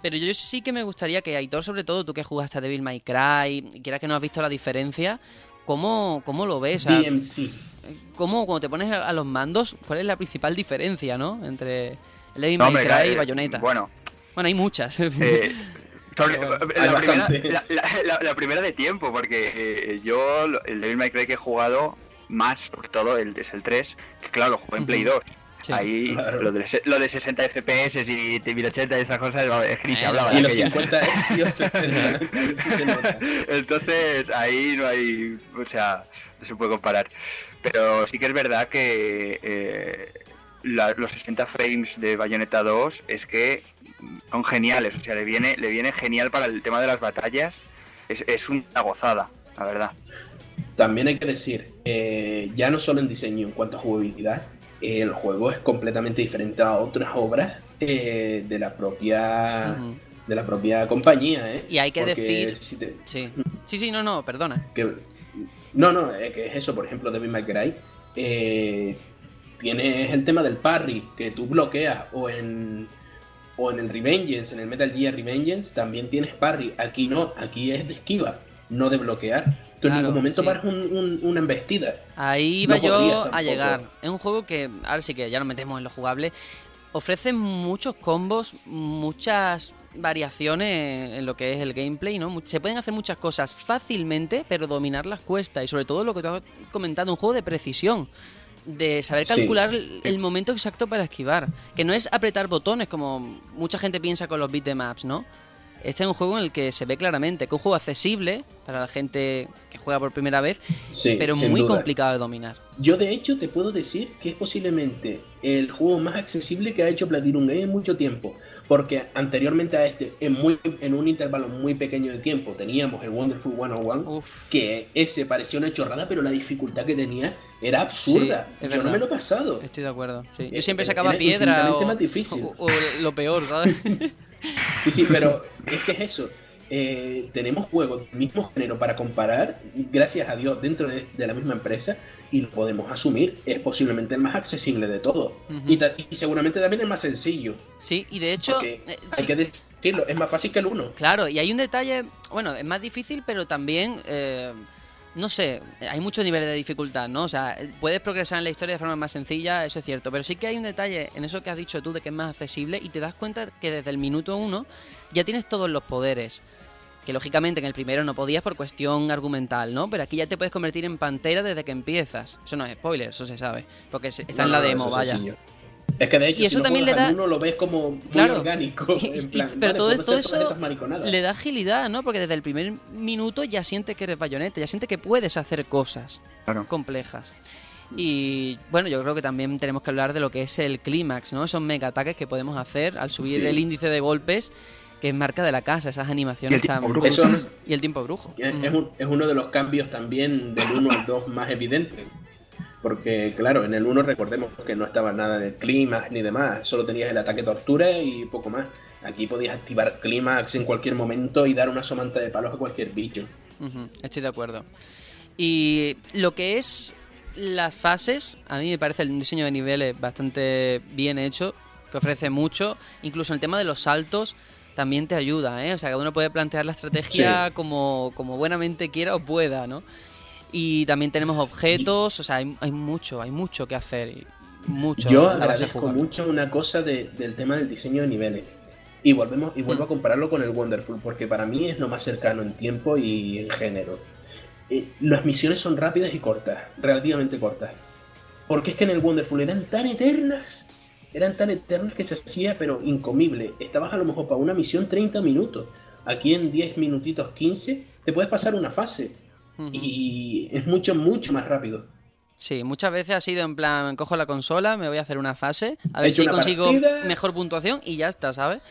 Pero yo sí que me gustaría que Aitor, sobre todo tú que jugaste a Devil May Cry, y quieras que no has visto la diferencia, ¿cómo, cómo lo ves? DMC. ¿Cómo, cuando te pones a los mandos, cuál es la principal diferencia, no? Entre el Devil No, May Cry y eh, Bayonetta. Bueno, Bueno, hay muchas. eh, sobre- Pero bueno, la, hay primera, bastantes. la- la- la- la primera de tiempo, porque eh, yo el Devil May Cry que he jugado más, sobre todo, el, es el 3, que claro, lo jugué en Play Ujú. 2. Sí. Ahí Claro. lo, de, lo de 60 FPS y 1080 y esas cosas, es que ni se Eh, hablaba Y de los aquella. 50 hercios se, sí se nota. Entonces ahí no hay, o sea, no se puede comparar. Pero sí que es verdad que eh, la- los 60 frames de Bayonetta 2 es que son geniales, o sea, le viene, le viene genial para el tema de las batallas. Es, es una gozada, la verdad. También hay que decir, eh, ya no solo en diseño, en cuanto a jugabilidad, eh, el juego es completamente diferente a otras obras eh, de la propia de la propia compañía. ¿eh? Y hay que Porque decir- si te- Sí. Sí, sí, no, no, perdona. que- no, no, es que es eso, por ejemplo, May Cry. eh, tienes el tema del parry, que tú bloqueas, o en, o en el Revengeance, en el Metal Gear Revengeance, también tienes parry. Aquí no, aquí es de esquiva, no de bloquear. Tú en ningún momento sí. paras un- un- una embestida. Ahí No iba yo podrías a llegar. Es un juego que, ahora sí que ya nos metemos en lo jugable, ofrece muchos combos, muchas variaciones en lo que es el gameplay, ¿no? Se pueden hacer muchas cosas fácilmente, pero dominarlas cuesta. Y sobre todo lo que tú has comentado, un juego de precisión. De saber calcular el- el momento exacto para esquivar. Que no es apretar botones como mucha gente piensa con los beatemaps, ¿no? Este es un juego en el que se ve claramente que es un juego accesible para la gente que juega por primera vez, Sí, pero muy duda. complicado de dominar. Yo de hecho te puedo decir que es posiblemente el juego más accesible que ha hecho Platinum Game en mucho tiempo. Porque anteriormente a este, en, muy, en un intervalo muy pequeño de tiempo, teníamos el Wonderful 101, Uf. que ese parecía una chorrada, pero la dificultad que tenía era absurda. Sí, Yo no me lo he pasado. Estoy de acuerdo. sí. Yo Eh, siempre eh, sacaba era piedra o, más difícil. o- o lo peor, ¿sabes? Sí, sí, pero es que es eso. Eh, tenemos juegos del mismo género para comparar, gracias a Dios, dentro de, de la misma empresa, y lo podemos asumir. Es posiblemente el más accesible de todos. Ujú. y, seguramente también el más sencillo. sí, y de hecho, eh, hay sí, que decirlo, es más fácil que el uno. claro, y hay un detalle, bueno, es más difícil, pero también, eh, no sé, hay muchos niveles de dificultad, ¿no? O sea, puedes progresar en la historia de forma más sencilla, eso es cierto, pero sí que hay un detalle en eso que has dicho tú de que es más accesible y te das cuenta que desde el minuto uno ya tienes todos los poderes. Que lógicamente en el primero no podías por cuestión argumental, ¿no? Pero aquí ya te puedes convertir en pantera desde que empiezas. Eso no es spoiler, eso se sabe. Porque está No, en la demo, vaya. Es que de hecho, Y eso si no también le da- uno, lo ves como muy Claro. orgánico. En y- plan, pero vale, todo, puedo todo eso le da agilidad, ¿no? Porque desde el primer minuto ya sientes que eres bayoneta, ya sientes que puedes hacer cosas Claro. complejas. Y bueno, yo creo que también tenemos que hablar de lo que es el clímax, ¿no? Esos mega ataques que podemos hacer al subir Sí. el índice de golpes, que es marca de la casa, esas animaciones Y el tiempo tan brujo. Eso es- y el tiempo brujo. Es, Mm. es un- es uno de los cambios también del 1 al 2 más evidentes. Porque, claro, en el 1 recordemos que no estaba nada de clímax ni demás, solo tenías el ataque tortura y poco más. Aquí podías activar clímax en cualquier momento y dar una somanta de palos a cualquier bicho. Estoy de acuerdo. Y lo que es las fases, a mí me parece el diseño de niveles bastante bien hecho, que ofrece mucho. Incluso el tema de los saltos también te ayuda, ¿eh? O sea, cada uno puede plantear la estrategia Sí. como, como buenamente quiera o pueda, ¿no? Y también tenemos objetos, o sea, hay, hay mucho, hay mucho que hacer. Mucho Yo agradezco mucho una cosa de- del tema del diseño de niveles. Y volvemos y vuelvo Mm. a compararlo con el Wonderful, porque para mí es lo más cercano en tiempo y en género. Eh, las misiones son rápidas y cortas, relativamente cortas. Porque es que en el Wonderful eran tan eternas, eran tan eternas que se hacía, pero incomible. Estabas a lo mejor para una misión 30 minutos. Aquí en 10 minutitos 15 te puedes pasar una fase. Y es mucho, mucho más rápido. Sí, muchas veces ha sido en plan, cojo la consola, me voy a hacer una fase, a He ver si consigo partida. mejor puntuación y ya está, ¿sabes?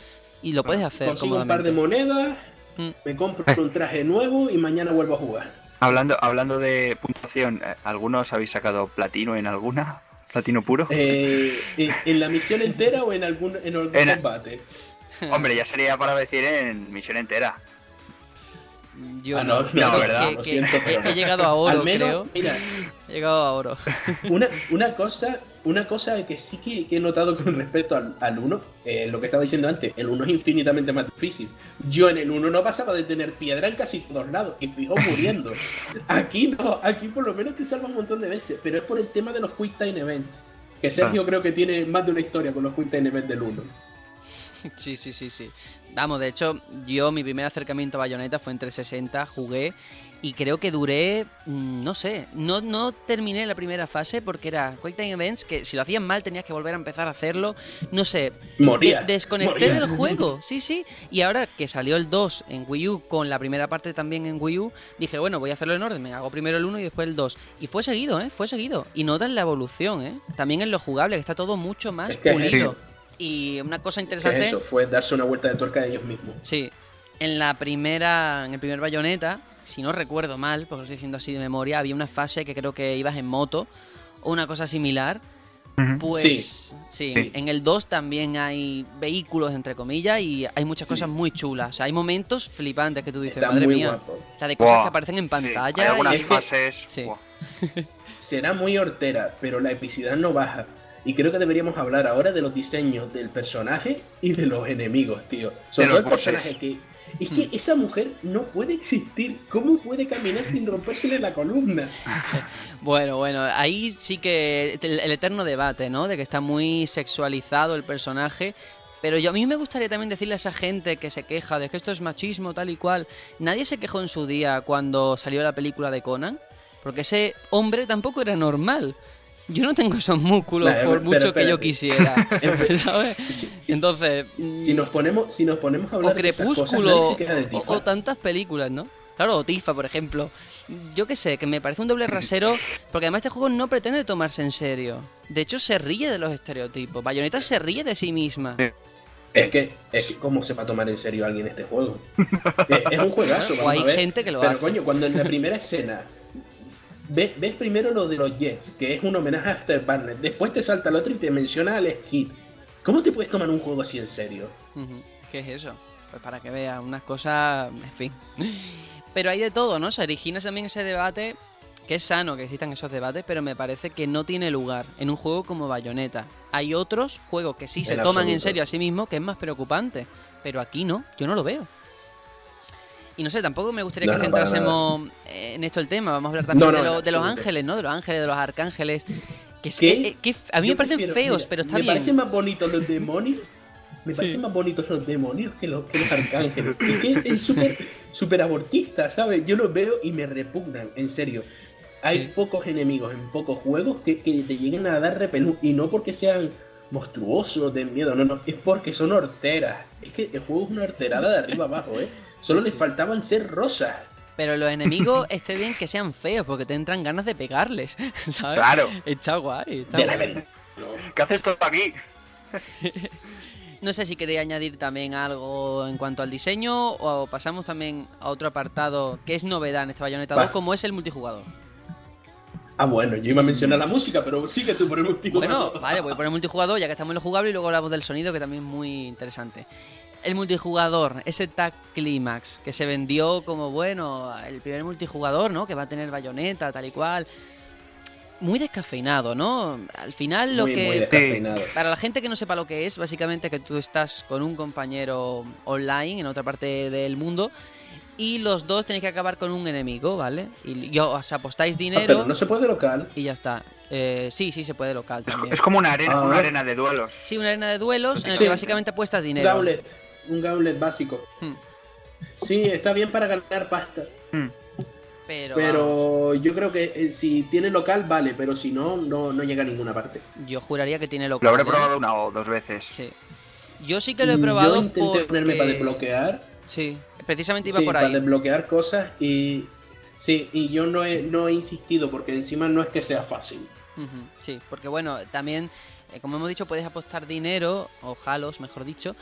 Y lo puedes hacer Consigo un par de monedas Mm. me compro un traje nuevo y mañana vuelvo a jugar. Hablando, hablando de puntuación, eh, ¿algunos habéis sacado platino en alguna? ¿Platino puro? Eh, ¿en, en la misión entera o en algún, en algún En- combate? Hombre, ya sería para decir en misión entera. Yo Ah, no, no, no, que- ¿verdad? que- Lo que siento, he, pero he llegado a oro, Al menos, creo. mira, He llegado a oro. una, una cosa una cosa que sí que, que he notado con respecto al, al 1, eh, lo que estaba diciendo antes, el 1 es infinitamente más difícil. Yo en el 1 no pasaba de tener piedra en casi todos lados y fijo muriendo. Aquí no, aquí por lo menos te salva un montón de veces, pero es por el tema de los Quick Time Events. Que Sergio creo que tiene más de una historia con los Quick Time Events del 1. Sí, sí, sí, sí. Vamos, de hecho, yo mi primer acercamiento a Bayonetta fue en 360, jugué y creo que duré, mm, no sé, no, no terminé la primera fase porque era Quick Time Events que si lo hacías mal tenías que volver a empezar a hacerlo, no sé. Moría, de- desconecté moría. del juego, sí, sí. Y ahora que salió el 2 en Wii U con la primera parte también en Wii U, dije, bueno, voy a hacerlo en orden, me hago primero el 1 y después el 2. Y fue seguido, ¿eh? Fue seguido. Y notas la evolución, ¿eh? También en lo jugable, que está todo mucho más Es que es pulido. eso. Y una cosa interesante... eso fue darse una vuelta de tuerca a ellos mismos. Sí, en la primera, en el primer bayoneta, si no recuerdo mal, porque lo estoy diciendo así de memoria, había una fase que creo que ibas en moto o una cosa similar. Pues Sí. sí, Sí. en el 2 también hay vehículos, entre comillas, y hay muchas Sí. cosas muy chulas. O sea, hay momentos flipantes que tú dices, Está madre muy mía. guapo. O sea, de cosas que aparecen en Sí, pantalla. Hay algunas y- fases. Sí. buah. será muy hortera, pero la epicidad no baja. Y creo que deberíamos hablar ahora de los diseños del personaje y de los enemigos, tío. Sobre todo los el personaje que. Es que esa mujer no puede existir. ¿Cómo puede caminar sin rompérsele la columna? Bueno, bueno, ahí sí que el, el eterno debate, ¿no? De que está muy sexualizado el personaje. Pero yo a mí me gustaría también decirle a esa gente que se queja de que esto es machismo, tal y cual. Nadie se quejó en su día cuando salió la película de Conan. Porque ese hombre tampoco era normal. Yo no tengo esos músculos por pero mucho que yo quisiera. ¿Sabes? Si, Entonces. si nos ponemos, si nos ponemos a O hablar de cosas, Crepúsculo, nadie se queja de o, o tantas películas, ¿no? Claro, o Tifa, por ejemplo. Yo qué sé, que me parece un doble rasero, porque además este juego no pretende tomarse en serio. De hecho, se ríe de los estereotipos. Bayonetta se ríe de sí misma. Es que, es que, ¿cómo se va a tomar en serio alguien este juego? es, es un juegazo, O vamos hay a ver. gente que lo Pero hace. coño, cuando en la primera escena ves, ves primero lo de los Jets, que es un homenaje a Afterburner, después te salta el otro y te menciona a Alex Kidd. ¿Cómo te puedes tomar un juego así en serio? ¿Qué es eso? Pues para que veas unas cosas, en fin. Pero hay de todo, ¿no? Se origina también ese debate, que es sano que existan esos debates, pero me parece que no tiene lugar en un juego como Bayonetta. Hay otros juegos que sí se toman en serio a sí mismos, que es más preocupante. Pero aquí no, yo no lo veo. Y no sé, tampoco me gustaría No, que no, centrásemos en esto el tema. Vamos a hablar también No, de, lo- de los ángeles, ¿no? De los ángeles, de los arcángeles. Que, es- eh, eh, que a mí Yo me parecen prefiero- feos, mira, pero está me bien. parecen más bonitos los demonios. Me parecen más bonitos los demonios que los, que los arcángeles. Es que es súper súper abortista, ¿sabes? Yo los veo y me repugnan, en serio. Hay Sí. pocos enemigos en pocos juegos que, que te lleguen a dar repelú. Y no porque sean monstruosos de miedo, no, no. Es porque son horteras. Es que el juego es una horterada de arriba abajo, ¿eh? Solo les faltaban ser rosas. Pero los enemigos esté bien que sean feos porque te entran ganas de pegarles, ¿sabes? Claro. Está guay, está De guay. verdad. ¿Qué haces tú aquí? No sé si queréis añadir también algo en cuanto al diseño o pasamos también a otro apartado que es novedad en este Bayonetta 2 Pas- como es el multijugador. Ah, bueno, yo iba a mencionar la música, pero sigue tú por el último. Bueno, vale, voy a poner multijugador ya que estamos en lo jugable y luego hablamos del sonido que también es muy interesante. El multijugador, ese Tag Climax que se vendió como, bueno, el primer multijugador, ¿no? Que va a tener bayoneta, tal y cual. Muy descafeinado, ¿no? Al final lo muy, que... muy descafeinado. Para la gente que no sepa lo que es, básicamente que tú estás con un compañero online en otra parte del mundo y los dos tenéis que acabar con un enemigo, ¿vale? Y yo, os apostáis Ah, dinero pero no se puede local. y ya está. Eh, sí, sí, se puede local Es, también. es como una arena, Ah. una arena de duelos. Sí, una arena de duelos en la Sí. que básicamente apuestas dinero. gauntlet, un gauntlet básico. Hmm. Sí, está bien para ganar pasta. Hmm. Pero, Pero yo creo que eh, si tiene local, vale, pero si no, no, no llega a ninguna parte. yo juraría que tiene local. Lo habré ¿eh? probado una o dos veces. Sí. Yo sí que lo he probado Yo intenté porque... ponerme para desbloquear. Sí, precisamente iba Sí, por para ahí. desbloquear cosas y. Sí, y yo no he, no he insistido porque encima no es que sea fácil. Sí, porque bueno, también, eh, como hemos dicho, puedes apostar dinero, o halos, mejor dicho,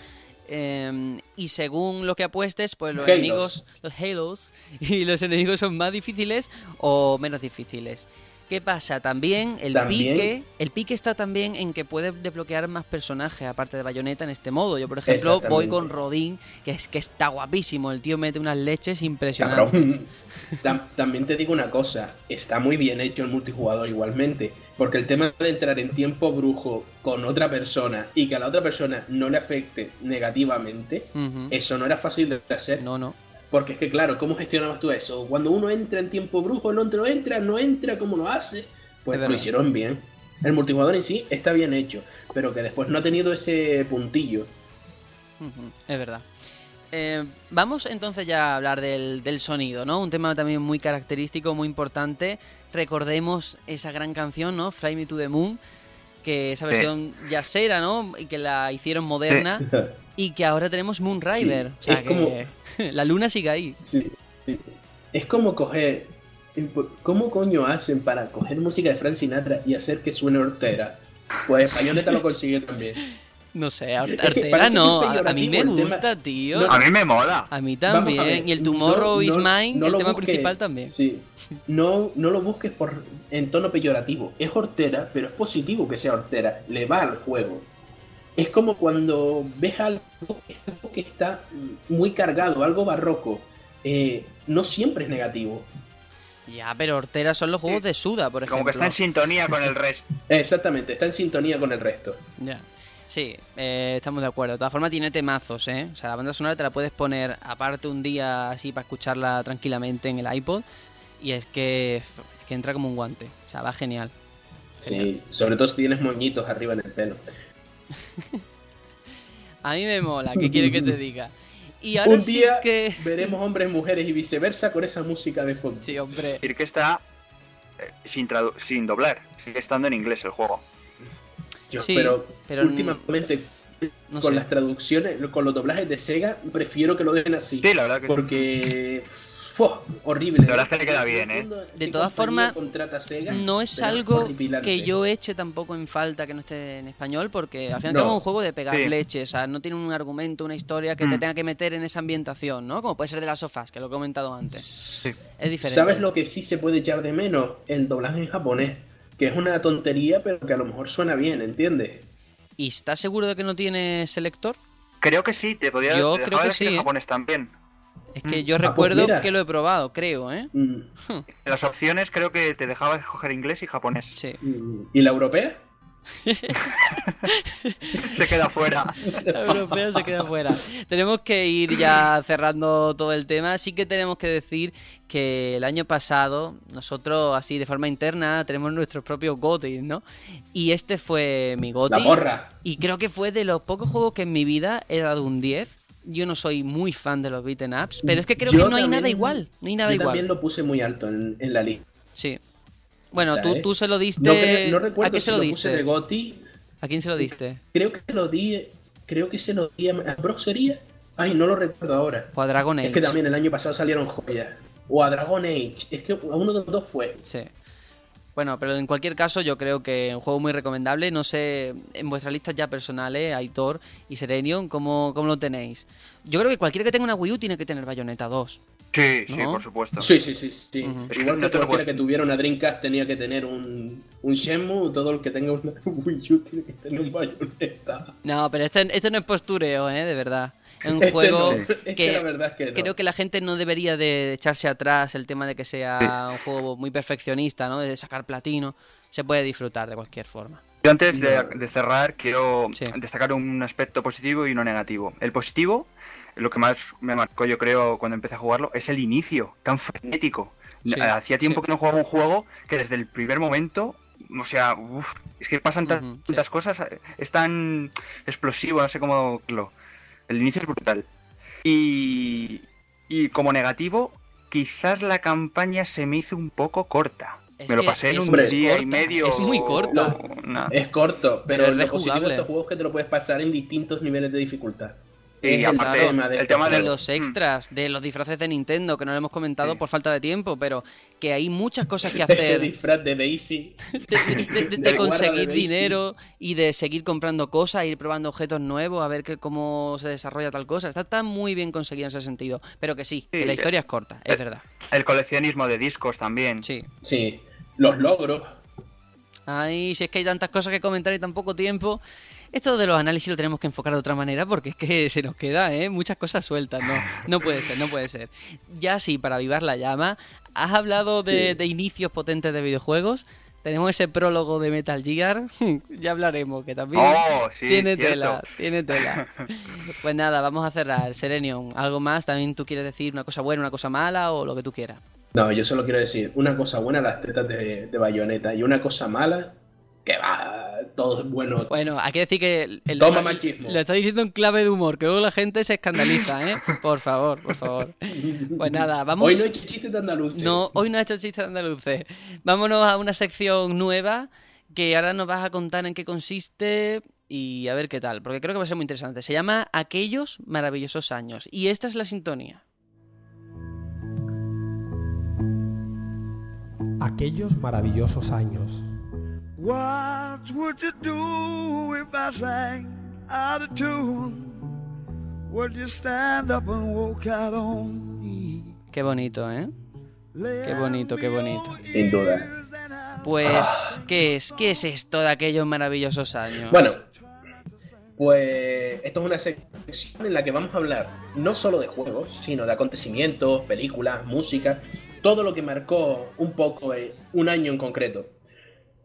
eh, y según lo que apuestes, pues los Halos. enemigos, los Halos, y los enemigos son más difíciles o menos difíciles. ¿Qué pasa? También el También- pique, el pique está también en que puedes desbloquear más personajes aparte de Bayonetta en este modo. Yo, por ejemplo, voy con Rodin, que es que está guapísimo. El tío mete unas leches impresionantes. Tam- También te digo una cosa, está muy bien hecho el multijugador igualmente, porque el tema de entrar en tiempo brujo con otra persona y que a la otra persona no le afecte negativamente, eso no era fácil de hacer. No, no. Porque es que, claro, ¿cómo gestionabas tú eso? Cuando uno entra en tiempo brujo, el otro entra, no entra, ¿cómo lo hace? Es Pues lo hicieron bien. El multijugador en sí está bien hecho, pero que después no ha tenido ese puntillo. Es verdad. Eh, vamos entonces ya a hablar del, del sonido, ¿no? Un tema también muy característico, muy importante. Recordemos esa gran canción, ¿no? Fly Me to the Moon, que esa Sí. versión jazzera, ¿no? Y que la hicieron moderna. Y que ahora tenemos Moon Rider. Sí, o sea es que como- la luna sigue ahí. Sí, sí. Es como coger. ¿Cómo coño hacen para coger música de Frank Sinatra y hacer que suene hortera? Pues Bayonetta lo consigue también. No sé, Artera no. A, mí me gusta, tío. No, A mí me mola. A mí a también. ver, y el Tomorrow no- is no- Mine, no el tema principal también. Sí. No, no lo busques por en tono peyorativo. Es hortera, pero es positivo que sea hortera. Le va al juego. Es como cuando ves algo que está muy cargado, algo barroco. eh, no siempre es negativo. Ya, pero Hortera son los juegos de Suda, por ejemplo. Como que está en sintonía con el resto. Exactamente, está en sintonía con el resto. Ya. Sí, eh, estamos de acuerdo. De todas formas, tiene temazos, ¿eh? O sea, la banda sonora te la puedes poner aparte un día así para escucharla tranquilamente en el iPod. Y es que, es que entra como un guante. O sea, va genial. Sí, sobre todo si tienes moñitos arriba en el pelo. A mí me mola, ¿qué quiere que te diga? Y ahora Un sí día que. veremos hombres, mujeres y viceversa con esa música de fondo. Sí, hombre. decir que está eh, sin, sin doblar. Sigue estando en inglés el juego. Yo, Sí, pero, pero últimamente No con sé. las traducciones, con los doblajes de Sega, prefiero que lo dejen así. Sí, la verdad que Porque. ¡fua! horrible. La verdad es que le queda bien, ¿eh? De ¿Qué todas formas? No es algo que yo eche tampoco en falta que no esté en español, porque al final No. es un juego de pegar Sí. leche, o sea, no tiene un argumento, una historia que te Mm. tenga que meter en esa ambientación, ¿no? Como puede ser de las sofás, que lo he comentado antes. Es diferente. ¿Sabes lo que sí se puede echar de menos? El doblaje en japonés. Que es una tontería, pero que a lo mejor suena bien, ¿entiendes? ¿Y estás seguro de que no tiene selector? creo que sí, te podría Yo te creo que decir sí, en ¿eh? japonés también. Es que Mm. yo Ah, pues recuerdo que lo he probado, creo, ¿eh? Mm, las opciones creo que te dejaba escoger inglés y japonés. Sí. mm. ¿Y la europea? Se queda fuera. La europea se queda fuera. Tenemos que ir ya cerrando todo el tema. Sí que tenemos que decir que el año pasado, nosotros así de forma interna, tenemos nuestros propios GOTY, ¿no? Y este fue mi GOTY. La. Y creo que fue de los pocos juegos que en mi vida he dado un 10. Yo no soy muy fan de los beaten ups, pero es que creo Yo que no hay nada igual. No hay nada Yo igual. también lo puse muy alto en, en la lista. Sí. Bueno, tú, ¿eh? tú se lo diste. No, recuerdo ¿A qué si se lo lo puse diste? de Gotti. ¿A quién se lo diste? Creo que se lo di. Creo que se lo di a, a Brock sería. Ay, no lo recuerdo ahora. O a Dragon Age. Es que también el año pasado salieron joyas. O a Dragon Age. Es que a uno de los dos fue. Sí. Bueno, pero en cualquier caso yo creo que es un juego muy recomendable. No sé, en vuestras listas ya personales, Aitor y Serenion, ¿cómo, cómo lo tenéis? Yo creo que cualquiera que tenga una Wii U tiene que tener Bayonetta 2. Sí, sí, ¿No? por supuesto. Sí, sí, sí, sí. Es que Igual no que cualquiera que tuviera una Dreamcast tenía que tener un, un Shenmue, todo el que tenga una Wii U tiene que tener un Bayonetta. No, pero este, este no es postureo, ¿eh? De verdad. Es un Este juego no, este que, la verdad es que no. creo que la gente no debería de echarse atrás el tema de que sea un juego muy perfeccionista, ¿no? De sacar platino. Se puede disfrutar de cualquier forma. Yo antes de, cerrar quiero Sí. destacar un aspecto positivo y uno negativo. El positivo, lo que más me marcó yo creo cuando empecé a jugarlo, es el inicio, tan frenético. Sí, Hacía tiempo sí. que no jugaba un juego que desde el primer momento, o sea, uf, es que pasan sí. tantas cosas, es tan explosivo, no sé cómo decirlo. El inicio es brutal. Y, y como negativo, quizás la campaña se me hizo un poco corta. Es me lo pasé en un día y medio. es muy corta. No, Es corto, pero, Pero es lo positivo de estos juegos es que te lo puedes pasar en distintos niveles de dificultad. Y el aparte, tema de el este tema de de los extras, de los disfraces de Nintendo, que no lo hemos comentado Sí. por falta de tiempo, pero que hay muchas cosas que Ese hacer. disfraz de Daisy. de, de- de- de conseguir de dinero y de seguir comprando cosas, ir probando objetos nuevos, a ver que, cómo se desarrolla tal cosa. Está, está muy bien conseguido en ese sentido. Pero que sí, que la eh, historia es corta, es eh, verdad. El coleccionismo de discos también. Sí. Sí, los logros. Ay, si es que hay tantas cosas que comentar y tan poco tiempo. Esto de los análisis lo tenemos que enfocar de otra manera porque es que se nos queda, ¿eh? Muchas cosas sueltas, ¿no? No puede ser, no puede ser. Ya sí, para avivar la llama, has hablado de, Sí. de inicios potentes de videojuegos. Tenemos ese prólogo de Metal Gear, ya hablaremos, que también Oh, sí, tiene cierto. tela, tiene tela. Pues nada, vamos a cerrar. Serenion, ¿algo más? ¿También tú quieres decir una cosa buena, una cosa mala o lo que tú quieras? No, yo solo quiero decir, una cosa buena las tetas de, de bayoneta y una cosa mala, que va, todo es bueno. Bueno, hay que decir que el- Toma lo- machismo. Lo está diciendo en clave de humor, que luego la gente se escandaliza, ¿eh? Por favor, por favor. Pues nada, vamos. Hoy no he hecho chistes de andaluz. No, hoy no ha hecho chistes andaluces. Vámonos a una sección nueva que ahora nos vas a contar en qué consiste y a ver qué tal, porque creo que va a ser muy interesante. Se llama Aquellos maravillosos años y esta es la sintonía. Aquellos maravillosos años. What would you do if I sang out of tune? Would you stand up and walk out on me? Qué bonito, ¿eh? Qué bonito, qué bonito. Sin duda. Pues, ¿qué es? ¿Qué es esto de aquellos maravillosos años? Bueno, pues esto es una sección en la que vamos a hablar no solo de juegos, sino de acontecimientos, películas, música, todo lo que marcó un poco eh, un año en concreto.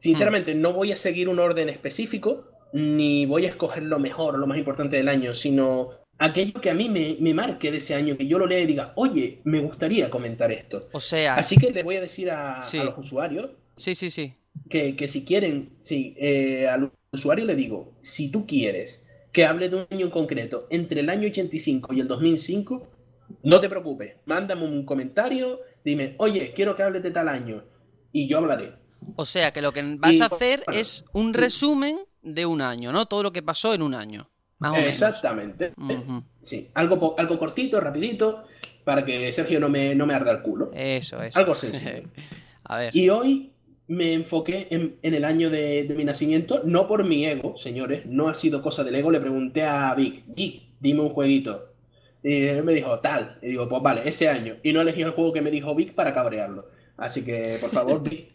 Sinceramente, no voy a seguir un orden específico, ni voy a escoger lo mejor, lo más importante del año, sino aquello que a mí me, me marque de ese año, que yo lo lea y diga, oye, me gustaría comentar esto. O sea, Así que les voy a decir a, Sí. a los usuarios sí, sí, sí. que, que si quieren, sí, eh, al usuario le digo, si tú quieres que hable de un año en concreto entre el año 85 y el 2005, no te preocupes, mándame un comentario, dime, oye, quiero que hables de tal año, y yo hablaré. O sea, que lo que vas Y, a hacer bueno, es un resumen de un año, ¿no? Todo lo que pasó en un año. Más o menos. Exactamente. Sí, algo, algo cortito, rapidito, para que Sergio no me, no me arda el culo. Eso, eso. Algo sencillo. a ver. Y hoy me enfoqué en, en el año de, de mi nacimiento, no por mi ego, señores, no ha sido cosa del ego. Le pregunté a Vic, Vic, dime un jueguito. Y él me dijo, tal. Y digo, pues vale, ese año. Y no elegí el juego que me dijo Vic para cabrearlo. Así que, por favor, Vic,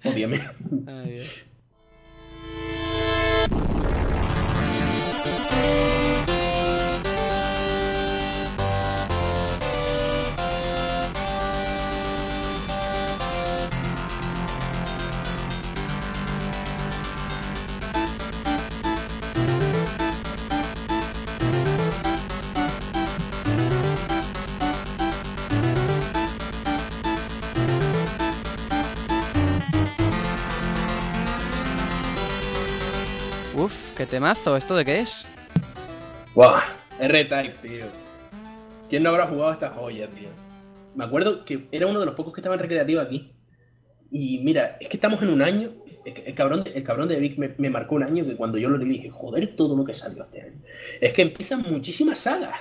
qué temazo. ¿Esto de qué es? ¡Buah! R-Type, tío. ¿Quién no habrá jugado esta joya, tío? Me acuerdo que era uno de los pocos que estaban recreativos aquí. Y mira, es que estamos en un año. es que El cabrón, de- el cabrón de Vic me, me marcó un año que cuando yo lo leí dije, joder, todo lo que salió este año. Es que empiezan muchísimas sagas.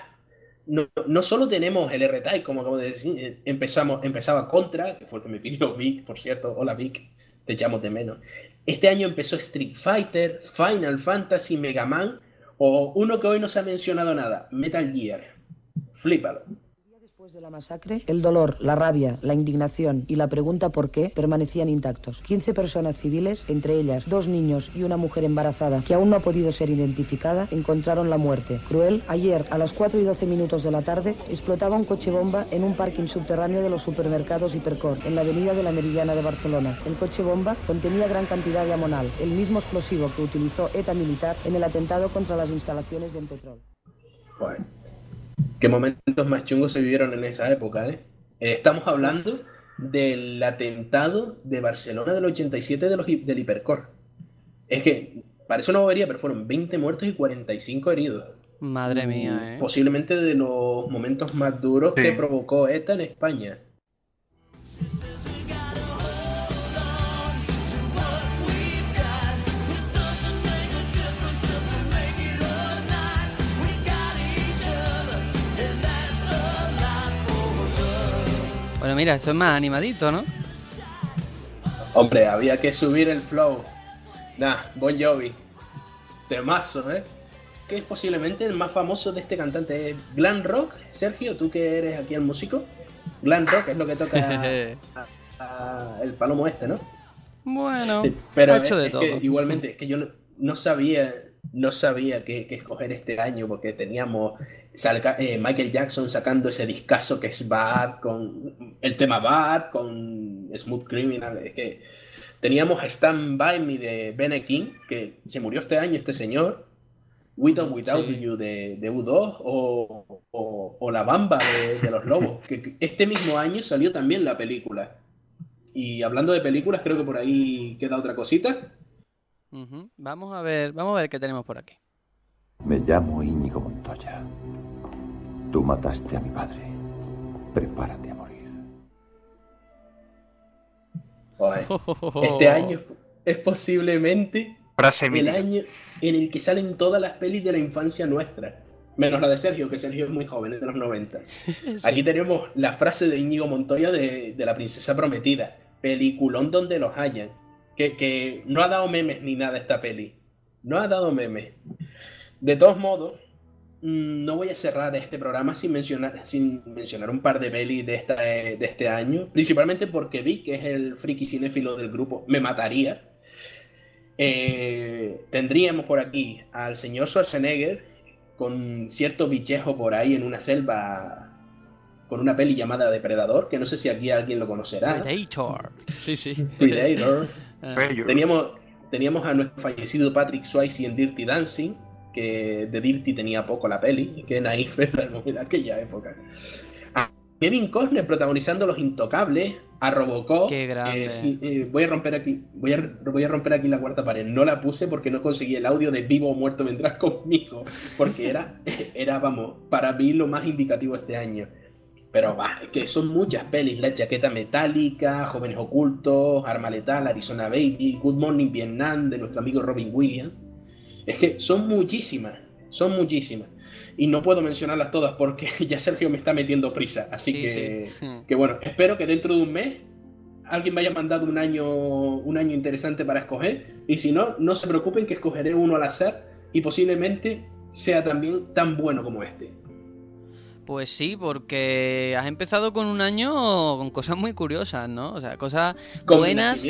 No, no solo tenemos el R-Type, como acabo de decir, eh, empezamos, empezaba Contra, que fue el que me pidió Vic, por cierto. Hola Vic, te echamos de menos. Este año empezó Street Fighter, Final Fantasy, Mega Man, o uno que hoy no se ha mencionado nada, Metal Gear. Flípalo. Después de la masacre, el dolor, la rabia, la indignación y la pregunta por qué permanecían intactos. 15 personas civiles, entre ellas dos niños y una mujer embarazada que aún no ha podido ser identificada, encontraron la muerte. Cruel, ayer a las 4 y 12 minutos de la tarde explotaba un coche bomba en un parking subterráneo de los supermercados Hipercor, en la avenida de la Meridiana de Barcelona. El coche bomba contenía gran cantidad de amonal, el mismo explosivo que utilizó ETA militar en el atentado contra las instalaciones de Petrol. Joder. Qué momentos más chungos se vivieron en esa época, ¿eh? Eh, Estamos hablando del atentado de Barcelona del 87 de los, del Hipercor. Es que parece una bobería, pero fueron 20 muertos y 45 heridos. Madre mía, ¿eh? Posiblemente de los momentos más duros Sí. que provocó ETA en España. Bueno, mira, esto es más animadito, ¿no? Hombre, había que subir el flow. Nah, Bon Jovi. Temazo, ¿eh? Que es posiblemente el más famoso de este cantante. ¿Es Glam Rock, Sergio, tú que eres aquí el músico. Glam Rock es lo que toca a- a- el palomo este, ¿no? Bueno, Sí, pero es, hecho de es todo. que igualmente, es que yo no, no sabía, no sabía qué escoger este año porque teníamos salga- eh, Michael Jackson sacando ese discazo que es Bad, con el tema Bad, con Smooth Criminal, es que teníamos Stand By Me de Bene King, que se murió este año este señor, With or Without Sí. You de, de U2 o, o- o La Bamba de, de Los Lobos, que que este mismo año salió también la película. Y hablando de películas, creo que por ahí queda otra cosita. Vamos a ver, vamos a ver qué tenemos por aquí. Me llamo Íñigo Montoya. Tú mataste a mi padre. Prepárate a morir. Este año es posiblemente Frase el mítica. año en el que salen todas las pelis de la infancia nuestra. Menos la de Sergio, que Sergio es muy joven, es de los 90. Aquí tenemos la frase de Íñigo Montoya de, de La Princesa Prometida. Peliculón donde los hayan. Que, que no ha dado memes ni nada esta peli. No ha dado memes. De todos modos, no voy a cerrar este programa sin mencionar, sin mencionar un par de pelis de, esta, eh, de este año. Principalmente porque vi que es el friki cinéfilo del grupo. Me mataría. Eh, tendríamos por aquí al señor Schwarzenegger con cierto bichejo por ahí en una selva con una peli llamada Depredador, que no sé si aquí alguien lo conocerá. Predator. Sí, sí. Predator. Bello. Teníamos, teníamos a nuestro fallecido Patrick Swayze en Dirty Dancing, que de Dirty tenía poco la peli, que naif era en aquella época. A Kevin Costner protagonizando Los Intocables, a Robocop. Qué grande. eh, sí, eh, voy a romper aquí, voy a, voy a romper aquí la cuarta pared. No la puse porque no conseguí el audio de Vivo o Muerto vendrás conmigo, porque era, era, vamos, para mí lo más indicativo este año. Pero va, que son muchas pelis, La Chaqueta Metálica, Jóvenes Ocultos, Arma Letal, Arizona Baby, Good Morning Vietnam, de nuestro amigo Robin Williams. Es que son muchísimas, son muchísimas. Y no puedo mencionarlas todas porque ya Sergio me está metiendo prisa. Así Sí, que, sí. Que bueno, espero que dentro de un mes alguien me haya mandado un año, un año interesante para escoger. Y si no, no se preocupen que escogeré uno al azar y posiblemente sea también tan bueno como este. Pues sí, porque has empezado con un año con cosas muy curiosas, ¿no? O sea, cosas Con buenas.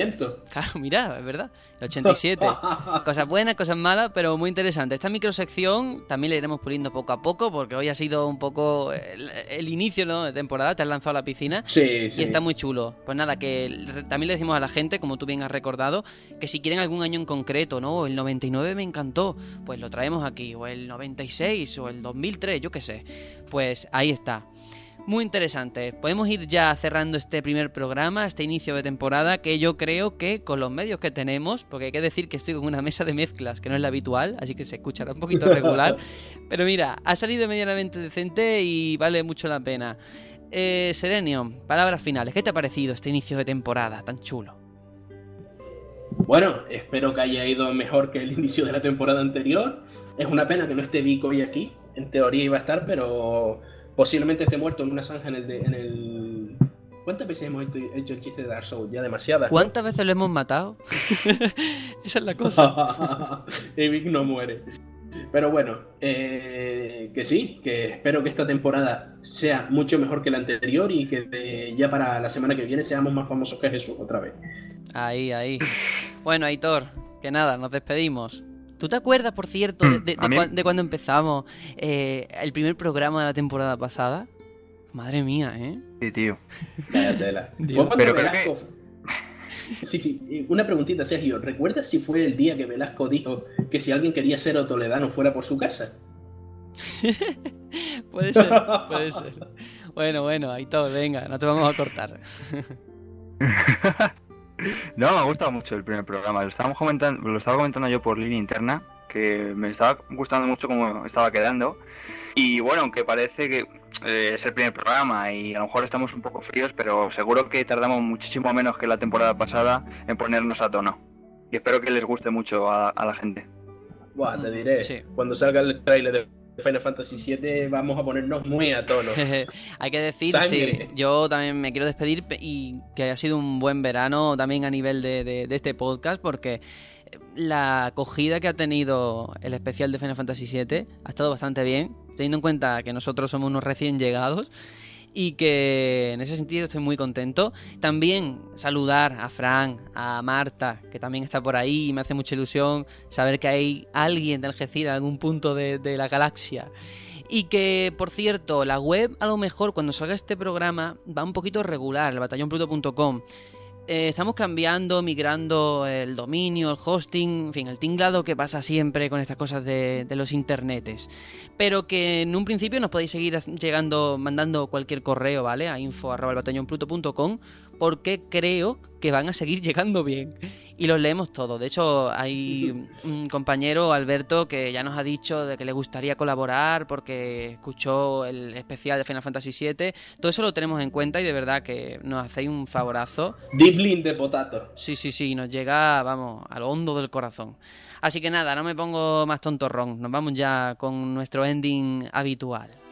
Claro, mira, es verdad. El 87. cosas buenas, cosas malas, pero muy interesante. Esta microsección también la iremos puliendo poco a poco, porque hoy ha sido un poco el, el inicio ¿no? de temporada. Te has lanzado a la piscina. Sí, sí. Y está muy chulo. Pues nada, que también le decimos a la gente, como tú bien has recordado, que si quieren algún año en concreto, ¿no? El 99 me encantó, pues lo traemos aquí. O el 96, o el 2003, yo qué sé. Pues ahí está. Muy interesante. Podemos ir ya cerrando este primer programa, este inicio de temporada, que yo creo que con los medios que tenemos, porque hay que decir que estoy con una mesa de mezclas, que no es la habitual, así que se escuchará un poquito regular. Pero mira, ha salido medianamente decente y vale mucho la pena. Eh, Serenio, palabras finales. ¿Qué te ha parecido este inicio de temporada tan chulo? Bueno, espero que haya ido mejor que el inicio de la temporada anterior. Es una pena que no esté Vico hoy aquí. En teoría iba a estar, pero posiblemente esté muerto en una zanja en el... de- en el... ¿Cuántas veces hemos hecho, hecho el chiste de Dark Souls? Ya demasiadas. ¿Cuántas veces lo hemos matado? Esa es la cosa. y Vic no muere. Pero bueno, eh, que sí, que espero que esta temporada sea mucho mejor que la anterior y que de- ya para la semana que viene seamos más famosos que Jesús otra vez. Ahí, ahí. Bueno, Aitor, que nada, nos despedimos. ¿Tú te acuerdas, por cierto, de, Mm, de cuando empezamos eh, el primer programa de la temporada pasada? Madre mía, ¿eh? Sí, tío. Vaya tela. Dios. Pero creo Velasco. Sí, sí. Una preguntita, Sergio. ¿Recuerdas si fue el día que Velasco dijo que si alguien quería ser toledano fuera por su casa? Puede ser, puede ser. Bueno, bueno, Aitor, venga, no te vamos a cortar. No, me ha gustado mucho el primer programa. Lo, estábamos comentando, lo estaba comentando yo por línea interna, que me estaba gustando mucho cómo estaba quedando. Y bueno, aunque parece que eh, es el primer programa y a lo mejor estamos un poco fríos, pero seguro que tardamos muchísimo menos que la temporada pasada en ponernos a tono. Y espero que les guste mucho a, a la gente. Buah, te diré. Sí. Cuando salga el trailer de Final Fantasy VII vamos a ponernos muy a tono. Hay que decir, Sangre. sí, yo también me quiero despedir pe- y que ha sido un buen verano también a nivel de, de- de este podcast porque la acogida que ha tenido el especial de Final Fantasy VII ha estado bastante bien, teniendo en cuenta que nosotros somos unos recién llegados y que en ese sentido estoy muy contento. También saludar a Fran, a Marta, que también está por ahí y me hace mucha ilusión saber que hay alguien de Algeciras en algún punto de, de la galaxia. Y que, por cierto, la web a lo mejor cuando salga este programa va un poquito regular, el batallonpluto.com. Eh, estamos cambiando, migrando el dominio, el hosting, en fin, el tinglado que pasa siempre con estas cosas de, los internetes. Pero que en un principio nos podéis seguir llegando, mandando cualquier correo, ¿vale? A info.batallonpluto.com porque creo que van a seguir llegando bien. Y los leemos todos. De hecho, hay un compañero, Alberto, que ya nos ha dicho de que le gustaría colaborar porque escuchó el especial de Final Fantasy VII. Todo eso lo tenemos en cuenta y de verdad que nos hacéis un favorazo. Dipling de potato. Sí, sí, sí, nos llega, vamos, a lo hondo del corazón. Así que nada, no me pongo más tontorrón. Nos vamos ya con nuestro ending habitual.